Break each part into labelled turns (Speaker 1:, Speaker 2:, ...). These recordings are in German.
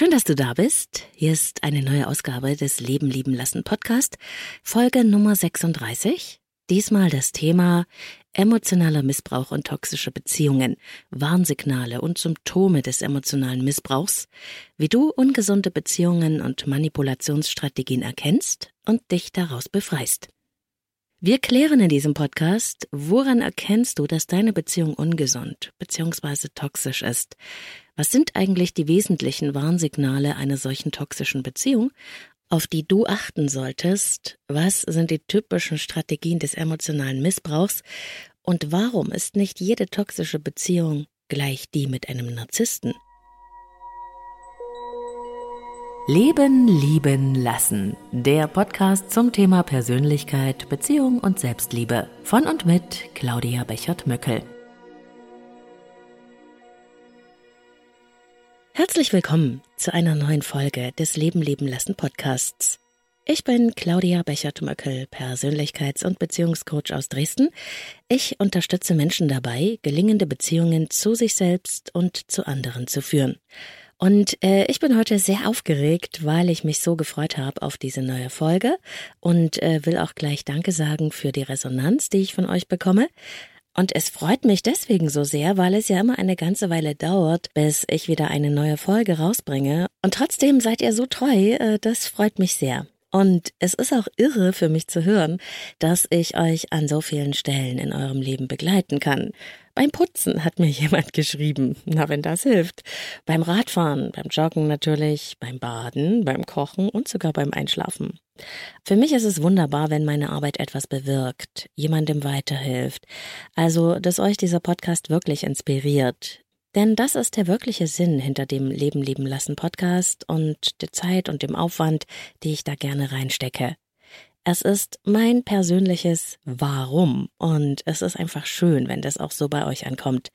Speaker 1: Schön, dass du da bist. Hier ist eine neue Ausgabe des Leben lieben lassen Podcast, Folge Nummer 36. Diesmal das Thema emotionaler Missbrauch und toxische Beziehungen, Warnsignale und Symptome des emotionalen Missbrauchs, wie du ungesunde Beziehungen und Manipulationsstrategien erkennst und dich daraus befreist. Wir klären in diesem Podcast, woran erkennst du, dass deine Beziehung ungesund bzw. toxisch ist? Was sind eigentlich die wesentlichen Warnsignale einer solchen toxischen Beziehung, auf die du achten solltest? Was sind die typischen Strategien des emotionalen Missbrauchs? Und warum ist nicht jede toxische Beziehung gleich die mit einem Narzissten? Leben, lieben, lassen. Der Podcast zum Thema Persönlichkeit, Beziehung und Selbstliebe. Von und mit Claudia Bechert-Möckel. Herzlich willkommen zu einer neuen Folge des Leben, lieben, lassen Podcasts. Ich bin Claudia Bechert-Möckel, Persönlichkeits- und Beziehungscoach aus Dresden. Ich unterstütze Menschen dabei, gelingende Beziehungen zu sich selbst und zu anderen zu führen. Und äh, ich bin heute sehr aufgeregt, weil ich mich so gefreut habe auf diese neue Folge und äh, will auch gleich Danke sagen für die Resonanz, die ich von euch bekomme. Und es freut mich deswegen so sehr, weil es ja immer eine ganze Weile dauert, bis ich wieder eine neue Folge rausbringe. Und trotzdem seid ihr so treu, äh, das freut mich sehr. Und es ist auch irre für mich zu hören, dass ich euch an so vielen Stellen in eurem Leben begleiten kann. Beim Putzen hat mir jemand geschrieben. Na, wenn das hilft. Beim Radfahren, beim Joggen natürlich, beim Baden, beim Kochen und sogar beim Einschlafen. Für mich ist es wunderbar, wenn meine Arbeit etwas bewirkt, jemandem weiterhilft. Also, dass euch dieser Podcast wirklich inspiriert, denn das ist der wirkliche Sinn hinter dem Leben leben lassen Podcast und der Zeit und dem Aufwand, die ich da gerne reinstecke. Es ist mein persönliches Warum und es ist einfach schön, wenn das auch so bei euch ankommt.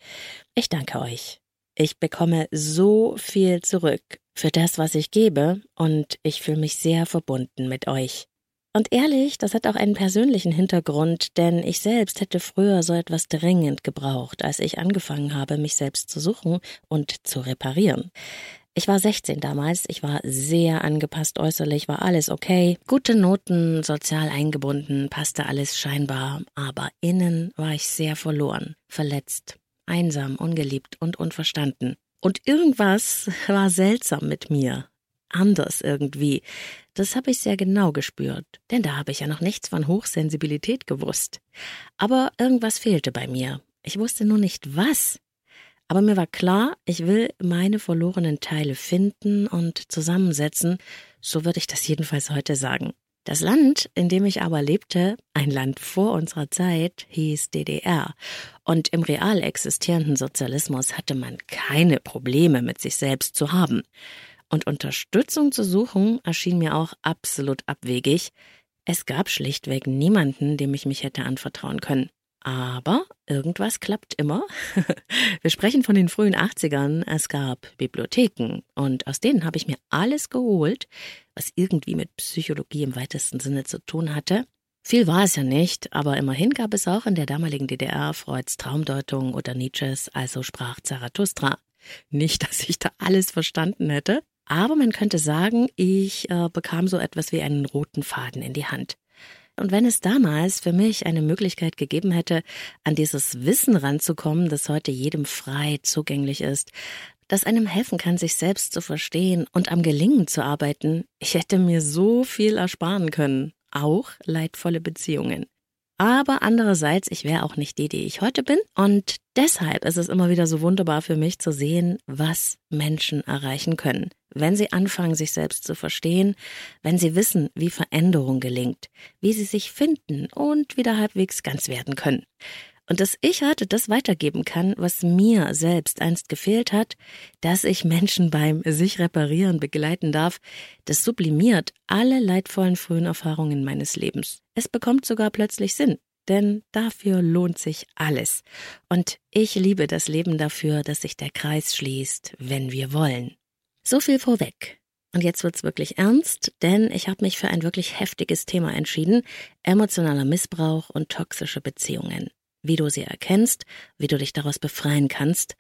Speaker 1: Ich danke euch. Ich bekomme so viel zurück für das, was ich gebe und ich fühle mich sehr verbunden mit euch. Und ehrlich, das hat auch einen persönlichen Hintergrund, denn ich selbst hätte früher so etwas dringend gebraucht, als ich angefangen habe, mich selbst zu suchen und zu reparieren. Ich war 16 damals, ich war sehr angepasst äußerlich, war alles okay, gute Noten, sozial eingebunden, passte alles scheinbar, aber innen war ich sehr verloren, verletzt, einsam, ungeliebt und unverstanden. Und irgendwas war seltsam mit mir, anders irgendwie. Das habe ich sehr genau gespürt, denn da habe ich ja noch nichts von Hochsensibilität gewusst. Aber irgendwas fehlte bei mir. Ich wusste nur nicht was. Aber mir war klar, ich will meine verlorenen Teile finden und zusammensetzen, so würde ich das jedenfalls heute sagen. Das Land, in dem ich aber lebte, ein Land vor unserer Zeit, hieß DDR. Und im real existierenden Sozialismus hatte man keine Probleme mit sich selbst zu haben. Und Unterstützung zu suchen erschien mir auch absolut abwegig. Es gab schlichtweg niemanden, dem ich mich hätte anvertrauen können. Aber irgendwas klappt immer. Wir sprechen von den frühen 80ern. Es gab Bibliotheken und aus denen habe ich mir alles geholt, was irgendwie mit Psychologie im weitesten Sinne zu tun hatte. Viel war es ja nicht, aber immerhin gab es auch in der damaligen DDR Freuds Traumdeutung oder Nietzsches, also sprach Zarathustra. Nicht, dass ich da alles verstanden hätte, aber man könnte sagen, ich äh, bekam so etwas wie einen roten Faden in die Hand. Und wenn es damals für mich eine Möglichkeit gegeben hätte, an dieses Wissen ranzukommen, das heute jedem frei zugänglich ist, das einem helfen kann, sich selbst zu verstehen und am Gelingen zu arbeiten, ich hätte mir so viel ersparen können, auch leidvolle Beziehungen. Aber andererseits, ich wäre auch nicht die, die ich heute bin. Und deshalb ist es immer wieder so wunderbar für mich zu sehen, was Menschen erreichen können. Wenn sie anfangen, sich selbst zu verstehen, wenn sie wissen, wie Veränderung gelingt, wie sie sich finden und wieder halbwegs ganz werden können. Und dass ich heute das weitergeben kann, was mir selbst einst gefehlt hat, dass ich Menschen beim sich reparieren begleiten darf, das sublimiert alle leidvollen frühen Erfahrungen meines Lebens. Es bekommt sogar plötzlich Sinn, denn dafür lohnt sich alles. Und ich liebe das Leben dafür, dass sich der Kreis schließt, wenn wir wollen. So viel vorweg. Und jetzt wird's wirklich ernst, denn ich habe mich für ein wirklich heftiges Thema entschieden, emotionaler Missbrauch und toxische Beziehungen wie du sie erkennst, wie du dich daraus befreien kannst.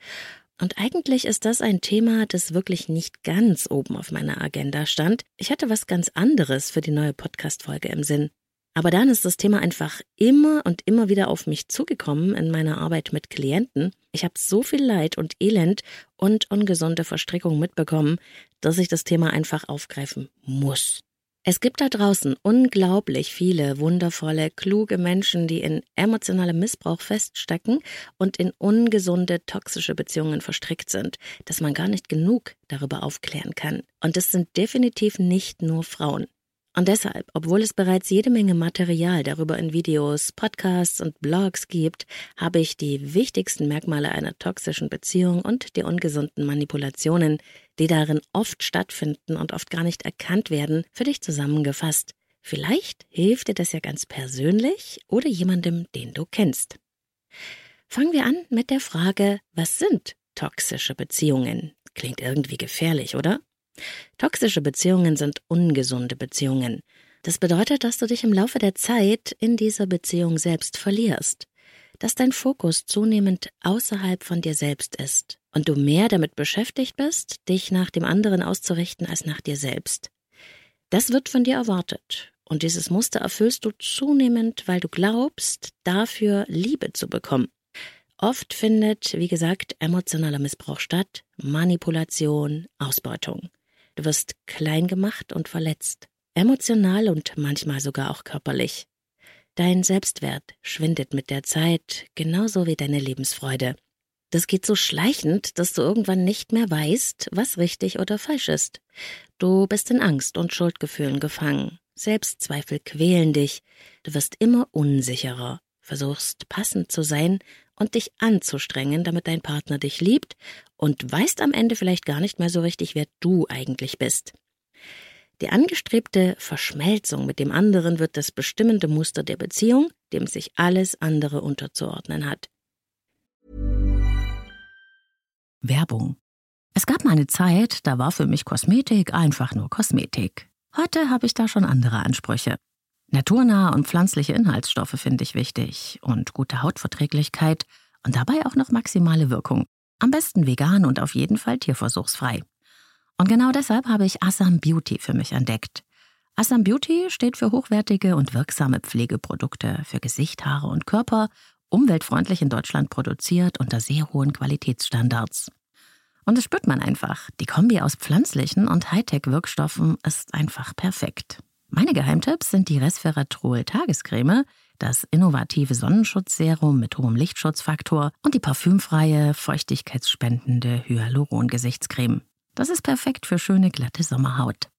Speaker 1: Und eigentlich ist das ein Thema, das wirklich nicht ganz oben auf meiner Agenda stand. Ich hatte was ganz anderes für die neue Podcast-Folge im Sinn. Aber dann ist das Thema einfach immer und immer wieder auf mich zugekommen in meiner Arbeit mit Klienten. Ich habe so viel Leid und Elend und ungesunde Verstrickung mitbekommen, dass ich das Thema einfach aufgreifen muss. Es gibt da draußen unglaublich viele wundervolle, kluge Menschen, die in emotionalem Missbrauch feststecken und in ungesunde, toxische Beziehungen verstrickt sind, dass man gar nicht genug darüber aufklären kann. Und es sind definitiv nicht nur Frauen. Und deshalb, obwohl es bereits jede Menge Material darüber in Videos, Podcasts und Blogs gibt, habe ich die wichtigsten Merkmale einer toxischen Beziehung und die ungesunden Manipulationen, die darin oft stattfinden und oft gar nicht erkannt werden, für dich zusammengefasst. Vielleicht hilft dir das ja ganz persönlich oder jemandem, den du kennst. Fangen wir an mit der Frage, was sind toxische Beziehungen? Klingt irgendwie gefährlich, oder? Toxische Beziehungen sind ungesunde Beziehungen. Das bedeutet, dass du dich im Laufe der Zeit in dieser Beziehung selbst verlierst, dass dein Fokus zunehmend außerhalb von dir selbst ist und du mehr damit beschäftigt bist, dich nach dem anderen auszurichten als nach dir selbst. Das wird von dir erwartet, und dieses Muster erfüllst du zunehmend, weil du glaubst, dafür Liebe zu bekommen. Oft findet, wie gesagt, emotionaler Missbrauch statt, Manipulation, Ausbeutung. Du wirst klein gemacht und verletzt, emotional und manchmal sogar auch körperlich. Dein Selbstwert schwindet mit der Zeit, genauso wie deine Lebensfreude. Das geht so schleichend, dass du irgendwann nicht mehr weißt, was richtig oder falsch ist. Du bist in Angst und Schuldgefühlen gefangen. Selbstzweifel quälen dich. Du wirst immer unsicherer, versuchst passend zu sein und dich anzustrengen, damit dein Partner dich liebt und weißt am Ende vielleicht gar nicht mehr so richtig, wer du eigentlich bist. Die angestrebte Verschmelzung mit dem anderen wird das bestimmende Muster der Beziehung, dem sich alles andere unterzuordnen hat.
Speaker 2: Werbung. Es gab mal eine Zeit, da war für mich Kosmetik einfach nur Kosmetik. Heute habe ich da schon andere Ansprüche. Naturnahe und pflanzliche Inhaltsstoffe finde ich wichtig und gute Hautverträglichkeit und dabei auch noch maximale Wirkung. Am besten vegan und auf jeden Fall tierversuchsfrei. Und genau deshalb habe ich Assam Beauty für mich entdeckt. Assam Beauty steht für hochwertige und wirksame Pflegeprodukte für Gesicht, Haare und Körper, umweltfreundlich in Deutschland produziert unter sehr hohen Qualitätsstandards. Und das spürt man einfach. Die Kombi aus pflanzlichen und Hightech-Wirkstoffen ist einfach perfekt. Meine Geheimtipps sind die Resveratrol Tagescreme, das innovative Sonnenschutzserum mit hohem Lichtschutzfaktor und die parfümfreie, feuchtigkeitsspendende Hyaluron-Gesichtscreme. Das ist perfekt für schöne, glatte Sommerhaut.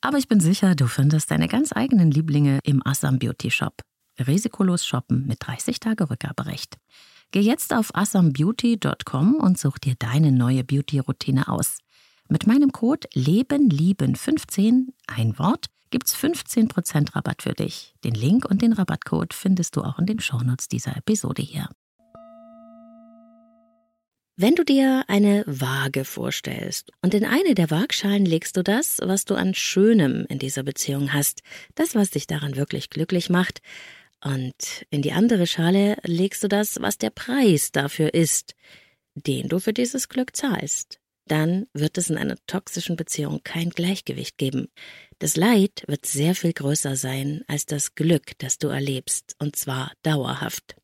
Speaker 2: Aber ich bin sicher, du findest deine ganz eigenen Lieblinge im Assam Beauty Shop. Risikolos shoppen mit 30 Tage Rückgaberecht. Geh jetzt auf assambeauty.com und such dir deine neue Beauty-Routine aus. Mit meinem Code LebenLieben15, ein Wort, gibt's 15% Rabatt für dich. Den Link und den Rabattcode findest du auch in den Shownotes dieser Episode hier.
Speaker 1: Wenn du dir eine Waage vorstellst und in eine der Waagschalen legst du das, was du an Schönem in dieser Beziehung hast, das, was dich daran wirklich glücklich macht, und in die andere Schale legst du das, was der Preis dafür ist, den du für dieses Glück zahlst. Dann wird es in einer toxischen Beziehung kein Gleichgewicht geben. Das Leid wird sehr viel größer sein als das Glück, das du erlebst, und zwar dauerhaft.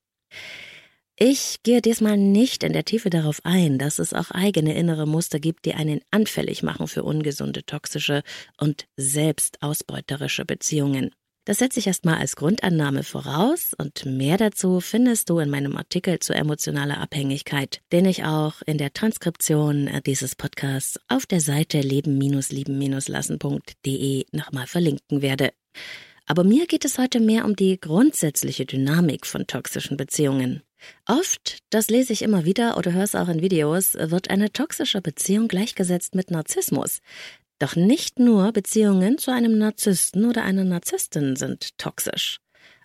Speaker 1: Ich gehe diesmal nicht in der Tiefe darauf ein, dass es auch eigene innere Muster gibt, die einen anfällig machen für ungesunde, toxische und selbstausbeuterische Beziehungen. Das setze ich erstmal als Grundannahme voraus und mehr dazu findest du in meinem Artikel zu emotionaler Abhängigkeit, den ich auch in der Transkription dieses Podcasts auf der Seite leben-lieben-lassen.de nochmal verlinken werde. Aber mir geht es heute mehr um die grundsätzliche Dynamik von toxischen Beziehungen. Oft, das lese ich immer wieder oder höre es auch in Videos, wird eine toxische Beziehung gleichgesetzt mit Narzissmus. Doch nicht nur Beziehungen zu einem Narzissten oder einer Narzisstin sind toxisch.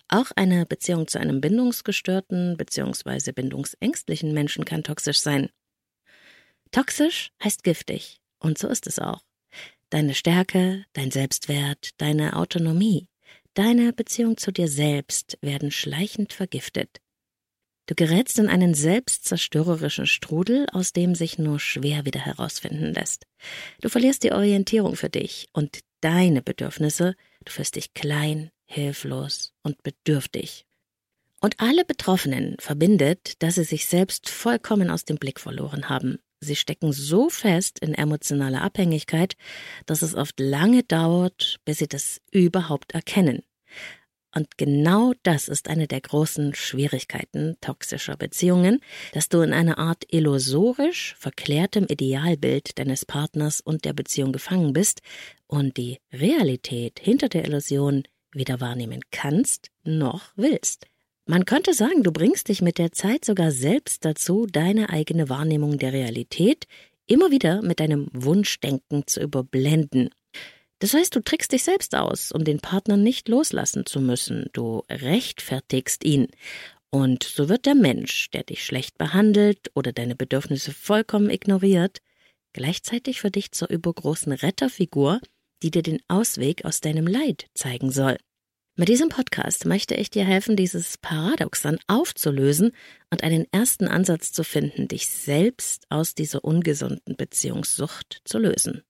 Speaker 1: Auch eine Beziehung zu einem bindungsgestörten bzw. bindungsängstlichen Menschen kann toxisch sein. Toxisch heißt giftig, und so ist es auch. Deine Stärke, dein Selbstwert, deine Autonomie, deine Beziehung zu dir selbst werden schleichend vergiftet. Du gerätst in einen selbstzerstörerischen Strudel, aus dem sich nur schwer wieder herausfinden lässt. Du verlierst die Orientierung für dich und deine Bedürfnisse, du fühlst dich klein, hilflos und bedürftig. Und alle Betroffenen verbindet, dass sie sich selbst vollkommen aus dem Blick verloren haben. Sie stecken so fest in emotionaler Abhängigkeit, dass es oft lange dauert, bis sie das überhaupt erkennen. Und genau das ist eine der großen Schwierigkeiten toxischer Beziehungen, dass du in einer Art illusorisch verklärtem Idealbild deines Partners und der Beziehung gefangen bist und die Realität hinter der Illusion weder wahrnehmen kannst noch willst. Man könnte sagen, du bringst dich mit der Zeit sogar selbst dazu, deine eigene Wahrnehmung der Realität immer wieder mit deinem Wunschdenken zu überblenden. Das heißt, du trickst dich selbst aus, um den Partner nicht loslassen zu müssen. Du rechtfertigst ihn. Und so wird der Mensch, der dich schlecht behandelt oder deine Bedürfnisse vollkommen ignoriert, gleichzeitig für dich zur übergroßen Retterfigur, die dir den Ausweg aus deinem Leid zeigen soll. Mit diesem Podcast möchte ich dir helfen, dieses Paradoxon aufzulösen und einen ersten Ansatz zu finden, dich selbst aus dieser ungesunden Beziehungssucht zu lösen.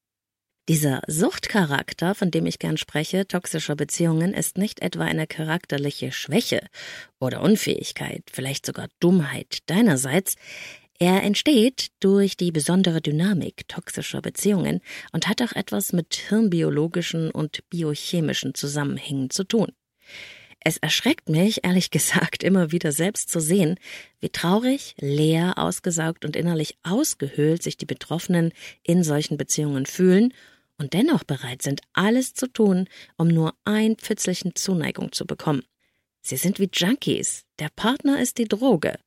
Speaker 1: Dieser Suchtcharakter, von dem ich gern spreche, toxischer Beziehungen, ist nicht etwa eine charakterliche Schwäche oder Unfähigkeit, vielleicht sogar Dummheit deinerseits. Er entsteht durch die besondere Dynamik toxischer Beziehungen und hat auch etwas mit hirnbiologischen und biochemischen Zusammenhängen zu tun. Es erschreckt mich, ehrlich gesagt, immer wieder selbst zu sehen, wie traurig, leer, ausgesaugt und innerlich ausgehöhlt sich die Betroffenen in solchen Beziehungen fühlen und dennoch bereit sind, alles zu tun, um nur ein Pfützlichen Zuneigung zu bekommen. Sie sind wie Junkies. Der Partner ist die Droge.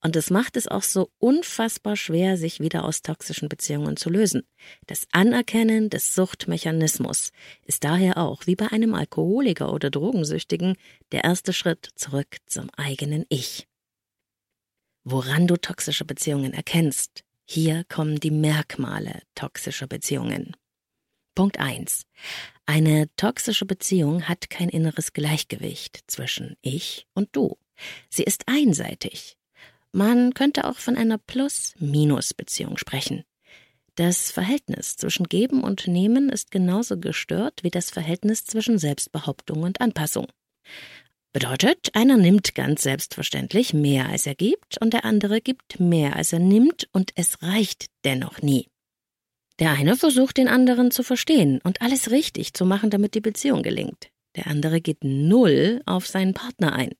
Speaker 1: Und es macht es auch so unfassbar schwer, sich wieder aus toxischen Beziehungen zu lösen. Das Anerkennen des Suchtmechanismus ist daher auch, wie bei einem Alkoholiker oder Drogensüchtigen, der erste Schritt zurück zum eigenen Ich. Woran du toxische Beziehungen erkennst, hier kommen die Merkmale toxischer Beziehungen. Punkt 1. Eine toxische Beziehung hat kein inneres Gleichgewicht zwischen ich und du. Sie ist einseitig. Man könnte auch von einer Plus-Minus-Beziehung sprechen. Das Verhältnis zwischen Geben und Nehmen ist genauso gestört wie das Verhältnis zwischen Selbstbehauptung und Anpassung. Bedeutet, einer nimmt ganz selbstverständlich mehr als er gibt und der andere gibt mehr als er nimmt und es reicht dennoch nie. Der eine versucht, den anderen zu verstehen und alles richtig zu machen, damit die Beziehung gelingt. Der andere geht null auf seinen Partner ein.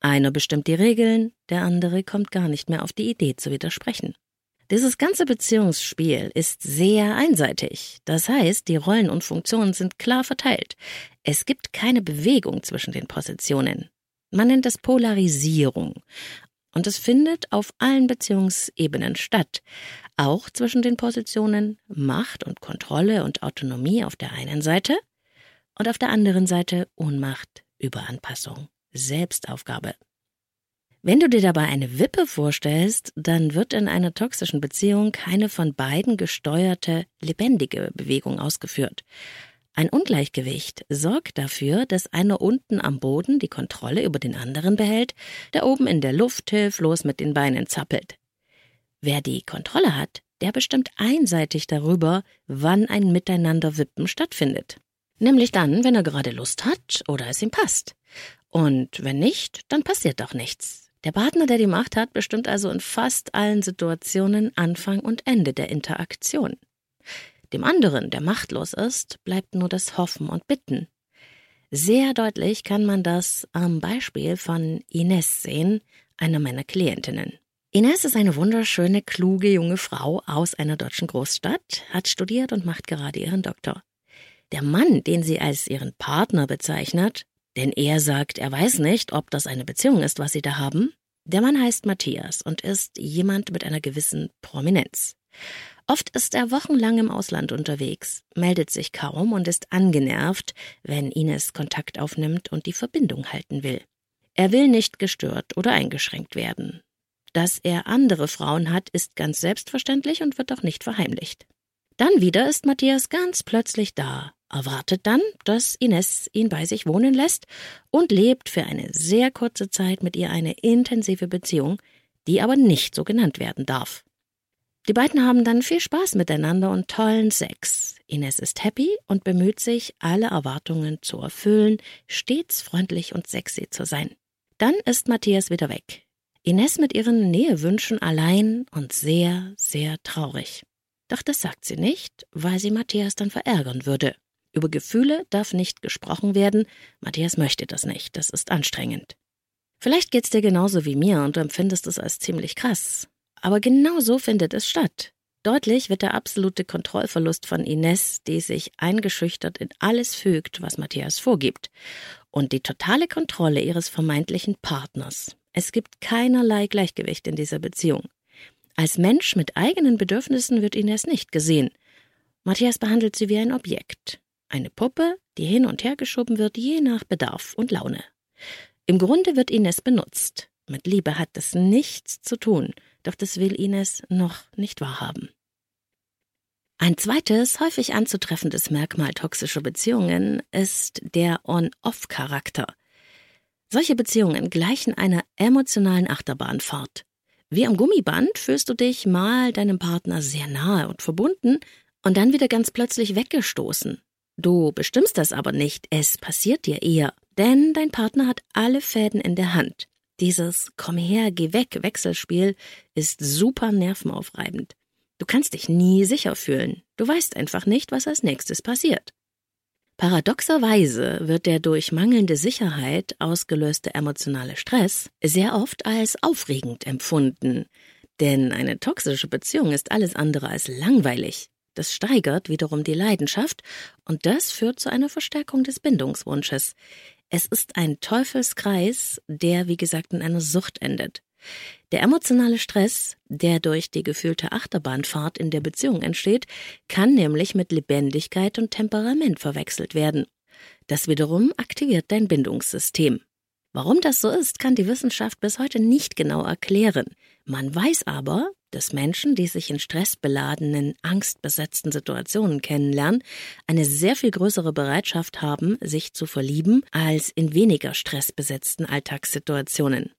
Speaker 1: Einer bestimmt die Regeln, der andere kommt gar nicht mehr auf die Idee zu widersprechen. Dieses ganze Beziehungsspiel ist sehr einseitig. Das heißt, die Rollen und Funktionen sind klar verteilt. Es gibt keine Bewegung zwischen den Positionen. Man nennt es Polarisierung. Und es findet auf allen Beziehungsebenen statt, auch zwischen den Positionen Macht und Kontrolle und Autonomie auf der einen Seite und auf der anderen Seite Ohnmacht, Überanpassung, Selbstaufgabe. Wenn du dir dabei eine Wippe vorstellst, dann wird in einer toxischen Beziehung keine von beiden gesteuerte, lebendige Bewegung ausgeführt. Ein Ungleichgewicht sorgt dafür, dass einer unten am Boden die Kontrolle über den anderen behält, der oben in der Luft hilflos mit den Beinen zappelt. Wer die Kontrolle hat, der bestimmt einseitig darüber, wann ein Miteinanderwippen stattfindet. Nämlich dann, wenn er gerade Lust hat oder es ihm passt. Und wenn nicht, dann passiert doch nichts. Der Partner, der die Macht hat, bestimmt also in fast allen Situationen Anfang und Ende der Interaktion. Dem anderen, der machtlos ist, bleibt nur das Hoffen und Bitten. Sehr deutlich kann man das am Beispiel von Ines sehen, einer meiner Klientinnen. Ines ist eine wunderschöne, kluge junge Frau aus einer deutschen Großstadt, hat studiert und macht gerade ihren Doktor. Der Mann, den sie als ihren Partner bezeichnet, denn er sagt, er weiß nicht, ob das eine Beziehung ist, was sie da haben, der Mann heißt Matthias und ist jemand mit einer gewissen Prominenz. Oft ist er wochenlang im Ausland unterwegs, meldet sich kaum und ist angenervt, wenn Ines Kontakt aufnimmt und die Verbindung halten will. Er will nicht gestört oder eingeschränkt werden. Dass er andere Frauen hat, ist ganz selbstverständlich und wird auch nicht verheimlicht. Dann wieder ist Matthias ganz plötzlich da, erwartet dann, dass Ines ihn bei sich wohnen lässt und lebt für eine sehr kurze Zeit mit ihr eine intensive Beziehung, die aber nicht so genannt werden darf. Die beiden haben dann viel Spaß miteinander und tollen Sex. Ines ist happy und bemüht sich, alle Erwartungen zu erfüllen, stets freundlich und sexy zu sein. Dann ist Matthias wieder weg. Ines mit ihren Nähewünschen allein und sehr, sehr traurig. Doch das sagt sie nicht, weil sie Matthias dann verärgern würde. Über Gefühle darf nicht gesprochen werden. Matthias möchte das nicht. Das ist anstrengend. Vielleicht geht's dir genauso wie mir und du empfindest es als ziemlich krass. Aber genau so findet es statt. Deutlich wird der absolute Kontrollverlust von Ines, die sich eingeschüchtert in alles fügt, was Matthias vorgibt. Und die totale Kontrolle ihres vermeintlichen Partners. Es gibt keinerlei Gleichgewicht in dieser Beziehung. Als Mensch mit eigenen Bedürfnissen wird Ines nicht gesehen. Matthias behandelt sie wie ein Objekt. Eine Puppe, die hin und her geschoben wird, je nach Bedarf und Laune. Im Grunde wird Ines benutzt. Mit Liebe hat das nichts zu tun, doch das will Ines noch nicht wahrhaben. Ein zweites, häufig anzutreffendes Merkmal toxischer Beziehungen ist der On-Off-Charakter. Solche Beziehungen gleichen einer emotionalen Achterbahnfahrt. Wie am Gummiband fühlst du dich mal deinem Partner sehr nahe und verbunden und dann wieder ganz plötzlich weggestoßen. Du bestimmst das aber nicht, es passiert dir eher, denn dein Partner hat alle Fäden in der Hand. Dieses Komm her, geh weg Wechselspiel ist super nervenaufreibend. Du kannst dich nie sicher fühlen. Du weißt einfach nicht, was als nächstes passiert. Paradoxerweise wird der durch mangelnde Sicherheit ausgelöste emotionale Stress sehr oft als aufregend empfunden. Denn eine toxische Beziehung ist alles andere als langweilig. Das steigert wiederum die Leidenschaft und das führt zu einer Verstärkung des Bindungswunsches. Es ist ein Teufelskreis, der, wie gesagt, in einer Sucht endet. Der emotionale Stress, der durch die gefühlte Achterbahnfahrt in der Beziehung entsteht, kann nämlich mit Lebendigkeit und Temperament verwechselt werden. Das wiederum aktiviert dein Bindungssystem. Warum das so ist, kann die Wissenschaft bis heute nicht genau erklären. Man weiß aber, dass Menschen, die sich in stressbeladenen, angstbesetzten Situationen kennenlernen, eine sehr viel größere Bereitschaft haben, sich zu verlieben, als in weniger stressbesetzten Alltagssituationen.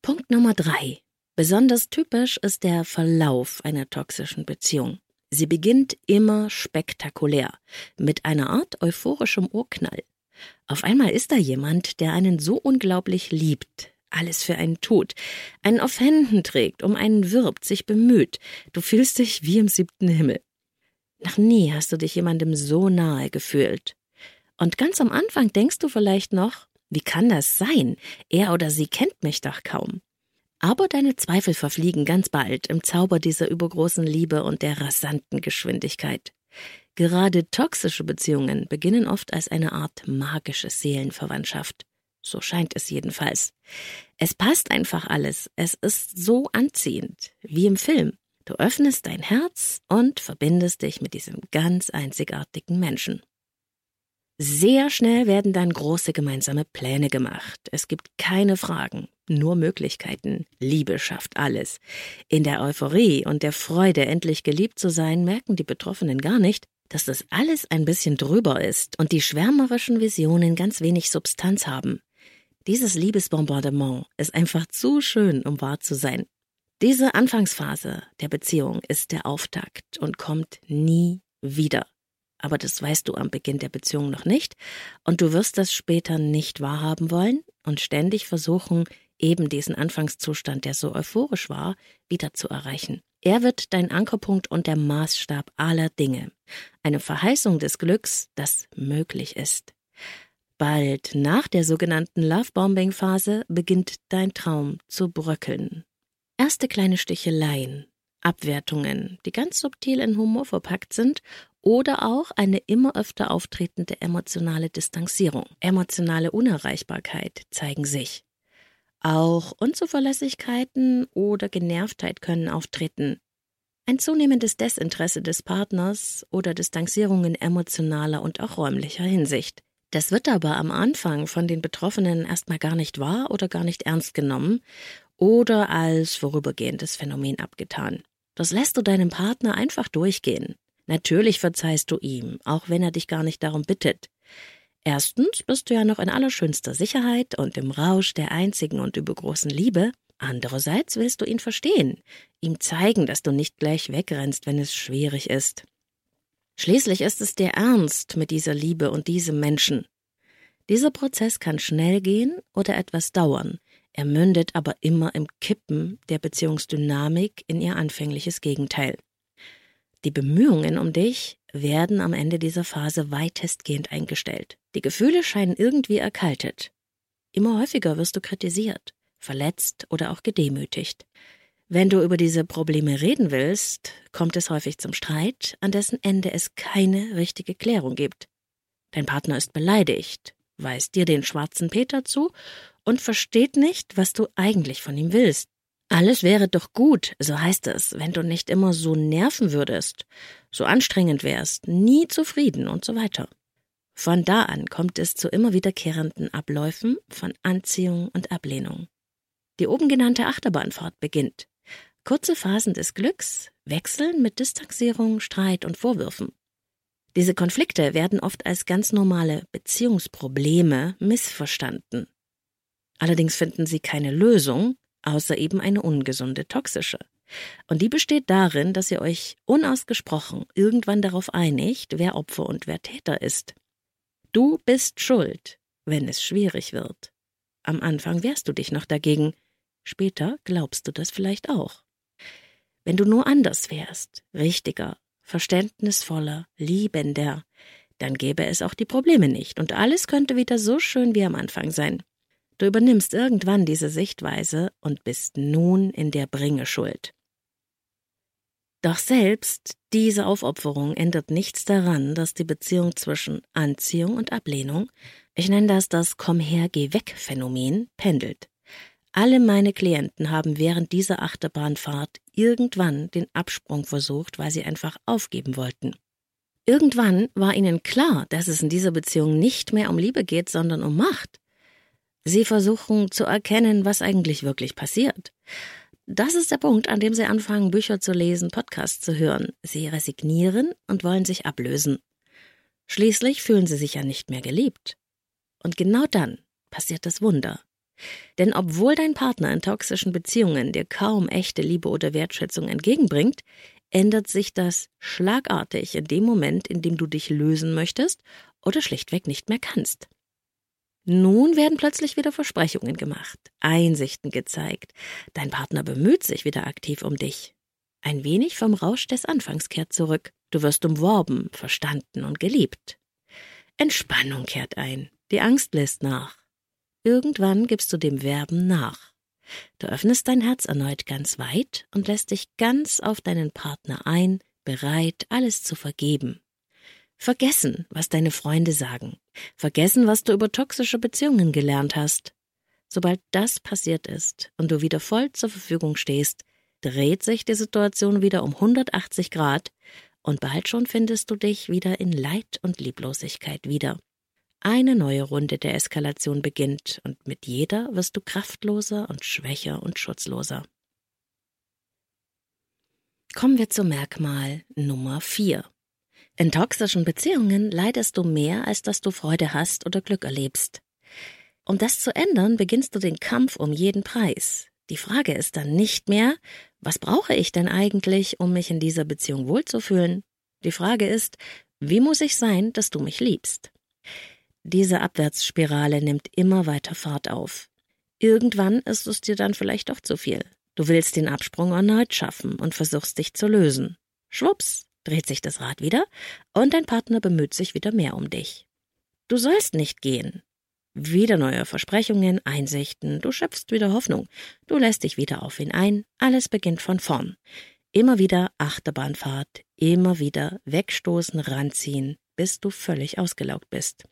Speaker 1: Punkt Nummer drei. Besonders typisch ist der Verlauf einer toxischen Beziehung. Sie beginnt immer spektakulär, mit einer Art euphorischem Urknall. Auf einmal ist da jemand, der einen so unglaublich liebt, alles für einen tut, einen auf Händen trägt, um einen wirbt, sich bemüht. Du fühlst dich wie im siebten Himmel. Noch nie hast du dich jemandem so nahe gefühlt. Und ganz am Anfang denkst du vielleicht noch, wie kann das sein? Er oder sie kennt mich doch kaum. Aber deine Zweifel verfliegen ganz bald im Zauber dieser übergroßen Liebe und der rasanten Geschwindigkeit. Gerade toxische Beziehungen beginnen oft als eine Art magische Seelenverwandtschaft. So scheint es jedenfalls. Es passt einfach alles. Es ist so anziehend, wie im Film. Du öffnest dein Herz und verbindest dich mit diesem ganz einzigartigen Menschen. Sehr schnell werden dann große gemeinsame Pläne gemacht. Es gibt keine Fragen, nur Möglichkeiten. Liebe schafft alles. In der Euphorie und der Freude, endlich geliebt zu sein, merken die Betroffenen gar nicht, dass das alles ein bisschen drüber ist und die schwärmerischen Visionen ganz wenig Substanz haben. Dieses Liebesbombardement ist einfach zu schön, um wahr zu sein. Diese Anfangsphase der Beziehung ist der Auftakt und kommt nie wieder. Aber das weißt du am Beginn der Beziehung noch nicht und du wirst das später nicht wahrhaben wollen und ständig versuchen, eben diesen Anfangszustand, der so euphorisch war, wieder zu erreichen. Er wird dein Ankerpunkt und der Maßstab aller Dinge. Eine Verheißung des Glücks, das möglich ist. Bald nach der sogenannten Lovebombing-Phase beginnt dein Traum zu bröckeln. Erste kleine Sticheleien, Abwertungen, die ganz subtil in Humor verpackt sind, oder auch eine immer öfter auftretende emotionale Distanzierung, emotionale Unerreichbarkeit zeigen sich. Auch Unzuverlässigkeiten oder Genervtheit können auftreten. Ein zunehmendes Desinteresse des Partners oder Distanzierung in emotionaler und auch räumlicher Hinsicht. Das wird aber am Anfang von den Betroffenen erstmal gar nicht wahr oder gar nicht ernst genommen oder als vorübergehendes Phänomen abgetan. Das lässt du deinem Partner einfach durchgehen. Natürlich verzeihst du ihm, auch wenn er dich gar nicht darum bittet. Erstens bist du ja noch in allerschönster Sicherheit und im Rausch der einzigen und übergroßen Liebe. Andererseits willst du ihn verstehen, ihm zeigen, dass du nicht gleich wegrennst, wenn es schwierig ist. Schließlich ist es dir ernst mit dieser Liebe und diesem Menschen. Dieser Prozess kann schnell gehen oder etwas dauern, er mündet aber immer im Kippen der Beziehungsdynamik in ihr anfängliches Gegenteil. Die Bemühungen um dich werden am Ende dieser Phase weitestgehend eingestellt. Die Gefühle scheinen irgendwie erkaltet. Immer häufiger wirst du kritisiert, verletzt oder auch gedemütigt. Wenn du über diese Probleme reden willst, kommt es häufig zum Streit, an dessen Ende es keine richtige Klärung gibt. Dein Partner ist beleidigt, weist dir den schwarzen Peter zu und versteht nicht, was du eigentlich von ihm willst. Alles wäre doch gut, so heißt es, wenn du nicht immer so nerven würdest, so anstrengend wärst, nie zufrieden und so weiter. Von da an kommt es zu immer wiederkehrenden Abläufen von Anziehung und Ablehnung. Die oben genannte Achterbahnfahrt beginnt. Kurze Phasen des Glücks wechseln mit Distanzierung, Streit und Vorwürfen. Diese Konflikte werden oft als ganz normale Beziehungsprobleme missverstanden. Allerdings finden sie keine Lösung, außer eben eine ungesunde toxische. Und die besteht darin, dass ihr euch unausgesprochen irgendwann darauf einigt, wer Opfer und wer Täter ist. Du bist schuld, wenn es schwierig wird. Am Anfang wehrst du dich noch dagegen, später glaubst du das vielleicht auch. Wenn du nur anders wärst, richtiger, verständnisvoller, liebender, dann gäbe es auch die Probleme nicht und alles könnte wieder so schön wie am Anfang sein. Du übernimmst irgendwann diese Sichtweise und bist nun in der Bringeschuld. Doch selbst diese Aufopferung ändert nichts daran, dass die Beziehung zwischen Anziehung und Ablehnung, ich nenne das das Komm her, geh weg Phänomen, pendelt. Alle meine Klienten haben während dieser Achterbahnfahrt irgendwann den Absprung versucht, weil sie einfach aufgeben wollten. Irgendwann war ihnen klar, dass es in dieser Beziehung nicht mehr um Liebe geht, sondern um Macht. Sie versuchen zu erkennen, was eigentlich wirklich passiert. Das ist der Punkt, an dem Sie anfangen, Bücher zu lesen, Podcasts zu hören. Sie resignieren und wollen sich ablösen. Schließlich fühlen Sie sich ja nicht mehr geliebt. Und genau dann passiert das Wunder. Denn obwohl dein Partner in toxischen Beziehungen dir kaum echte Liebe oder Wertschätzung entgegenbringt, ändert sich das schlagartig in dem Moment, in dem du dich lösen möchtest oder schlichtweg nicht mehr kannst. Nun werden plötzlich wieder Versprechungen gemacht, Einsichten gezeigt. Dein Partner bemüht sich wieder aktiv um dich. Ein wenig vom Rausch des Anfangs kehrt zurück. Du wirst umworben, verstanden und geliebt. Entspannung kehrt ein. Die Angst lässt nach. Irgendwann gibst du dem Werben nach. Du öffnest dein Herz erneut ganz weit und lässt dich ganz auf deinen Partner ein, bereit, alles zu vergeben. Vergessen, was deine Freunde sagen. Vergessen, was du über toxische Beziehungen gelernt hast. Sobald das passiert ist und du wieder voll zur Verfügung stehst, dreht sich die Situation wieder um 180 Grad und bald schon findest du dich wieder in Leid und Lieblosigkeit wieder. Eine neue Runde der Eskalation beginnt und mit jeder wirst du kraftloser und schwächer und schutzloser. Kommen wir zum Merkmal Nummer 4. In toxischen Beziehungen leidest du mehr, als dass du Freude hast oder Glück erlebst. Um das zu ändern, beginnst du den Kampf um jeden Preis. Die Frage ist dann nicht mehr, was brauche ich denn eigentlich, um mich in dieser Beziehung wohlzufühlen? Die Frage ist, wie muss ich sein, dass du mich liebst? Diese Abwärtsspirale nimmt immer weiter Fahrt auf. Irgendwann ist es dir dann vielleicht doch zu viel. Du willst den Absprung erneut schaffen und versuchst dich zu lösen. Schwupps, dreht sich das Rad wieder und dein Partner bemüht sich wieder mehr um dich. Du sollst nicht gehen. Wieder neue Versprechungen, Einsichten, du schöpfst wieder Hoffnung, du lässt dich wieder auf ihn ein, alles beginnt von vorn. Immer wieder Achterbahnfahrt, immer wieder wegstoßen, ranziehen, bis du völlig ausgelaugt bist.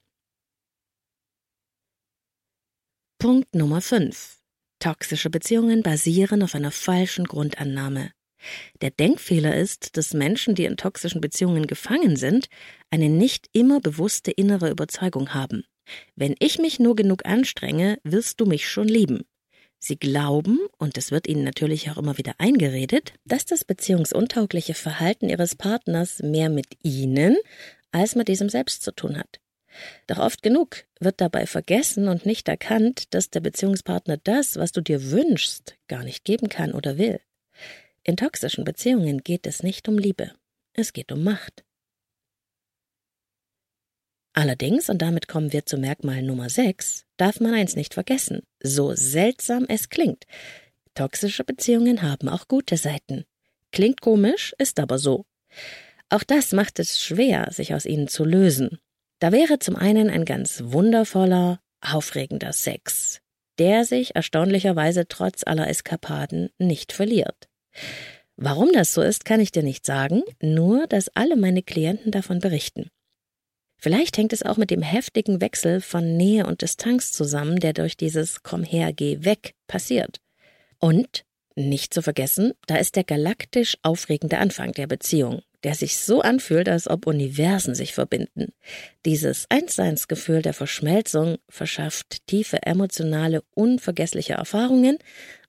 Speaker 1: Punkt Nummer 5. Toxische Beziehungen basieren auf einer falschen Grundannahme. Der Denkfehler ist, dass Menschen, die in toxischen Beziehungen gefangen sind, eine nicht immer bewusste innere Überzeugung haben. Wenn ich mich nur genug anstrenge, wirst du mich schon lieben. Sie glauben, und es wird ihnen natürlich auch immer wieder eingeredet, dass das beziehungsuntaugliche Verhalten ihres Partners mehr mit ihnen als mit diesem selbst zu tun hat. Doch oft genug wird dabei vergessen und nicht erkannt, dass der Beziehungspartner das, was du dir wünschst, gar nicht geben kann oder will. In toxischen Beziehungen geht es nicht um Liebe, es geht um Macht. Allerdings, und damit kommen wir zu Merkmal Nummer 6, darf man eins nicht vergessen, so seltsam es klingt. Toxische Beziehungen haben auch gute Seiten. Klingt komisch, ist aber so. Auch das macht es schwer, sich aus ihnen zu lösen. Da wäre zum einen ein ganz wundervoller, aufregender Sex, der sich erstaunlicherweise trotz aller Eskapaden nicht verliert. Warum das so ist, kann ich dir nicht sagen, nur dass alle meine Klienten davon berichten. Vielleicht hängt es auch mit dem heftigen Wechsel von Nähe und Distanz zusammen, der durch dieses Komm her, geh weg passiert. Und, nicht zu vergessen, da ist der galaktisch aufregende Anfang der Beziehung, der sich so anfühlt, als ob Universen sich verbinden. Dieses Einsseinsgefühl der Verschmelzung verschafft tiefe emotionale, unvergessliche Erfahrungen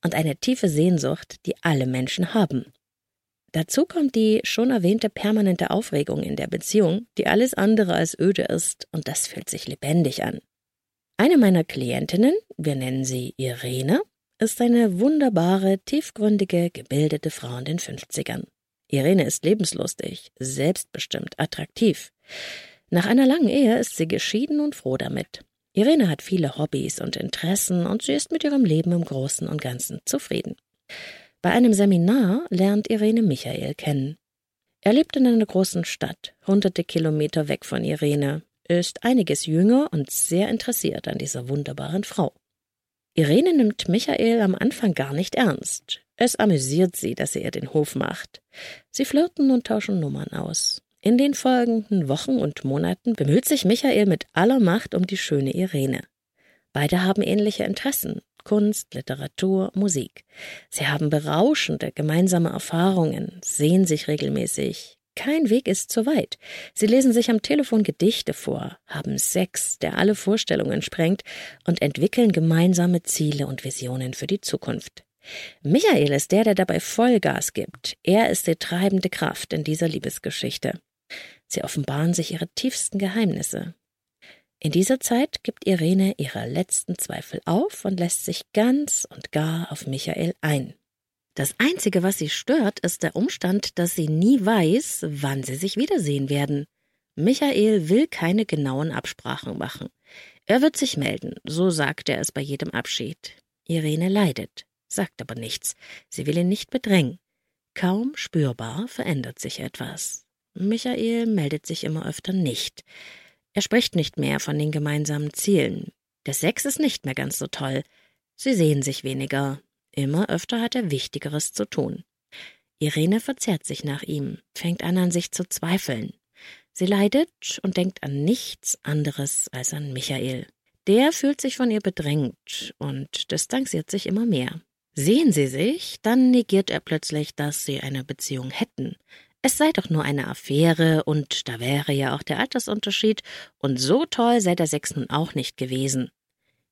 Speaker 1: und eine tiefe Sehnsucht, die alle Menschen haben. Dazu kommt die schon erwähnte permanente Aufregung in der Beziehung, die alles andere als öde ist, und das fühlt sich lebendig an. Eine meiner Klientinnen, wir nennen sie Irene, ist eine wunderbare, tiefgründige, gebildete Frau in den 50ern. Irene ist lebenslustig, selbstbestimmt, attraktiv. Nach einer langen Ehe ist sie geschieden und froh damit. Irene hat viele Hobbys und Interessen und sie ist mit ihrem Leben im Großen und Ganzen zufrieden. Bei einem Seminar lernt Irene Michael kennen. Er lebt in einer großen Stadt, hunderte Kilometer weg von Irene, ist einiges jünger und sehr interessiert an dieser wunderbaren Frau. Irene nimmt Michael am Anfang gar nicht ernst. Es amüsiert sie, dass er ihr den Hof macht. Sie flirten und tauschen Nummern aus. In den folgenden Wochen und Monaten bemüht sich Michael mit aller Macht um die schöne Irene. Beide haben ähnliche Interessen, Kunst, Literatur, Musik. Sie haben berauschende gemeinsame Erfahrungen, sehen sich regelmäßig. Kein Weg ist zu weit. Sie lesen sich am Telefon Gedichte vor, haben Sex, der alle Vorstellungen sprengt, und entwickeln gemeinsame Ziele und Visionen für die Zukunft. Michael ist der, der dabei Vollgas gibt. Er ist die treibende Kraft in dieser Liebesgeschichte. Sie offenbaren sich ihre tiefsten Geheimnisse. In dieser Zeit gibt Irene ihre letzten Zweifel auf und lässt sich ganz und gar auf Michael ein. Das Einzige, was sie stört, ist der Umstand, dass sie nie weiß, wann sie sich wiedersehen werden. Michael will keine genauen Absprachen machen. Er wird sich melden, so sagt er es bei jedem Abschied. Irene leidet, sagt aber nichts. Sie will ihn nicht bedrängen. Kaum spürbar verändert sich etwas. Michael meldet sich immer öfter nicht. Er spricht nicht mehr von den gemeinsamen Zielen. Der Sex ist nicht mehr ganz so toll. Sie sehen sich weniger. Immer öfter hat er Wichtigeres zu tun. Irene verzehrt sich nach ihm, fängt an an sich zu zweifeln. Sie leidet und denkt an nichts anderes als an Michael. Der fühlt sich von ihr bedrängt und distanziert sich immer mehr. Sehen sie sich, dann negiert er plötzlich, dass sie eine Beziehung hätten. Es sei doch nur eine Affäre und da wäre ja auch der Altersunterschied und so toll sei der Sex nun auch nicht gewesen.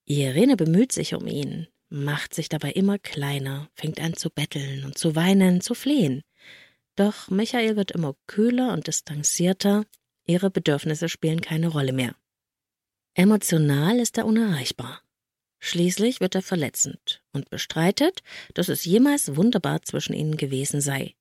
Speaker 1: Irene bemüht sich um ihn, macht sich dabei immer kleiner, fängt an zu betteln und zu weinen, zu flehen. Doch Michael wird immer kühler und distanzierter, ihre Bedürfnisse spielen keine Rolle mehr. Emotional ist er unerreichbar. Schließlich wird er verletzend und bestreitet, dass es jemals wunderbar zwischen ihnen gewesen sei.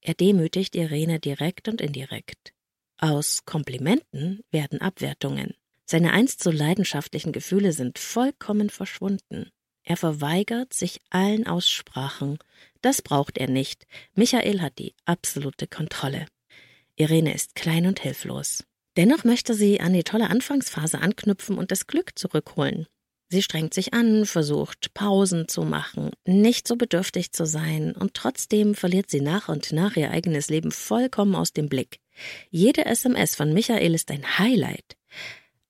Speaker 1: Er demütigt Irene direkt und indirekt. Aus Komplimenten werden Abwertungen. Seine einst so leidenschaftlichen Gefühle sind vollkommen verschwunden. Er verweigert sich allen Aussprachen. Das braucht er nicht. Michael hat die absolute Kontrolle. Irene ist klein und hilflos. Dennoch möchte sie an die tolle Anfangsphase anknüpfen und das Glück zurückholen. Sie strengt sich an, versucht Pausen zu machen, nicht so bedürftig zu sein, und trotzdem verliert sie nach und nach ihr eigenes Leben vollkommen aus dem Blick. Jede SMS von Michael ist ein Highlight.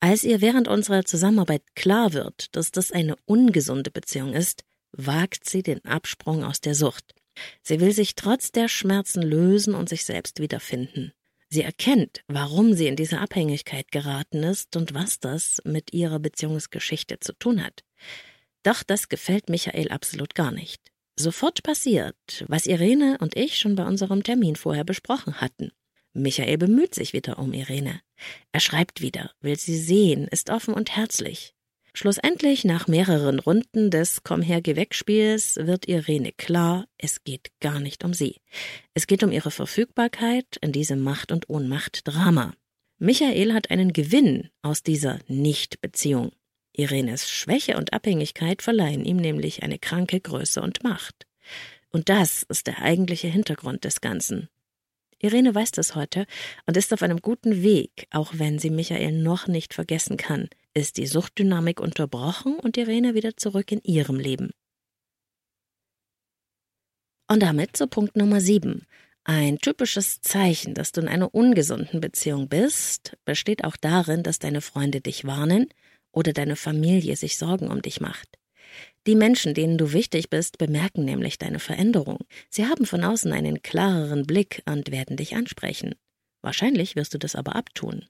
Speaker 1: Als ihr während unserer Zusammenarbeit klar wird, dass das eine ungesunde Beziehung ist, wagt sie den Absprung aus der Sucht. Sie will sich trotz der Schmerzen lösen und sich selbst wiederfinden. Sie erkennt, warum sie in diese Abhängigkeit geraten ist und was das mit ihrer Beziehungsgeschichte zu tun hat. Doch das gefällt Michael absolut gar nicht. Sofort passiert, was Irene und ich schon bei unserem Termin vorher besprochen hatten. Michael bemüht sich wieder um Irene. Er schreibt wieder, will sie sehen, ist offen und herzlich. Schlussendlich, nach mehreren Runden des Komm her, geh weg Spiels, wird Irene klar, es geht gar nicht um sie. Es geht um ihre Verfügbarkeit in diesem Macht- und Ohnmacht-Drama. Michael hat einen Gewinn aus dieser Nicht-Beziehung. Irenes Schwäche und Abhängigkeit verleihen ihm nämlich eine kranke Größe und Macht. Und das ist der eigentliche Hintergrund des Ganzen. Irene weiß das heute und ist auf einem guten Weg, auch wenn sie Michael noch nicht vergessen kann, ist die Suchtdynamik unterbrochen und Irene wieder zurück in ihrem Leben. Und damit zu Punkt Nummer 7. Ein typisches Zeichen, dass du in einer ungesunden Beziehung bist, besteht auch darin, dass deine Freunde dich warnen oder deine Familie sich Sorgen um dich macht. Die Menschen, denen du wichtig bist, bemerken nämlich deine Veränderung. Sie haben von außen einen klareren Blick und werden dich ansprechen. Wahrscheinlich wirst du das aber abtun.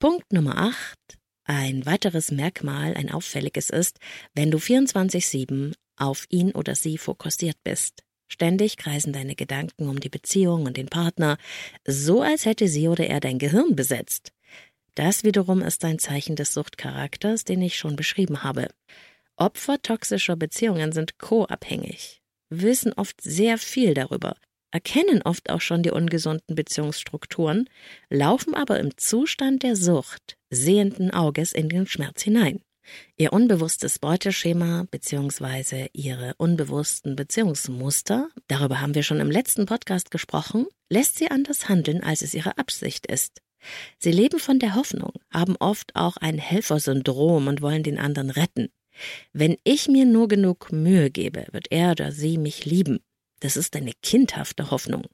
Speaker 1: Punkt Nummer 8. Ein weiteres Merkmal, ein auffälliges ist, wenn du 24-7 auf ihn oder sie fokussiert bist. Ständig kreisen deine Gedanken um die Beziehung und den Partner, so als hätte sie oder er dein Gehirn besetzt. Das wiederum ist ein Zeichen des Suchtcharakters, den ich schon beschrieben habe. Opfer toxischer Beziehungen sind co-abhängig, wissen oft sehr viel darüber, erkennen oft auch schon die ungesunden Beziehungsstrukturen, laufen aber im Zustand der Sucht sehenden Auges in den Schmerz hinein. Ihr unbewusstes Beuteschema bzw. ihre unbewussten Beziehungsmuster, darüber haben wir schon im letzten Podcast gesprochen, lässt sie anders handeln, als es ihre Absicht ist. Sie leben von der Hoffnung, haben oft auch ein Helfersyndrom und wollen den anderen retten. Wenn ich mir nur genug Mühe gebe, wird er oder sie mich lieben. Das ist eine kindhafte Hoffnung.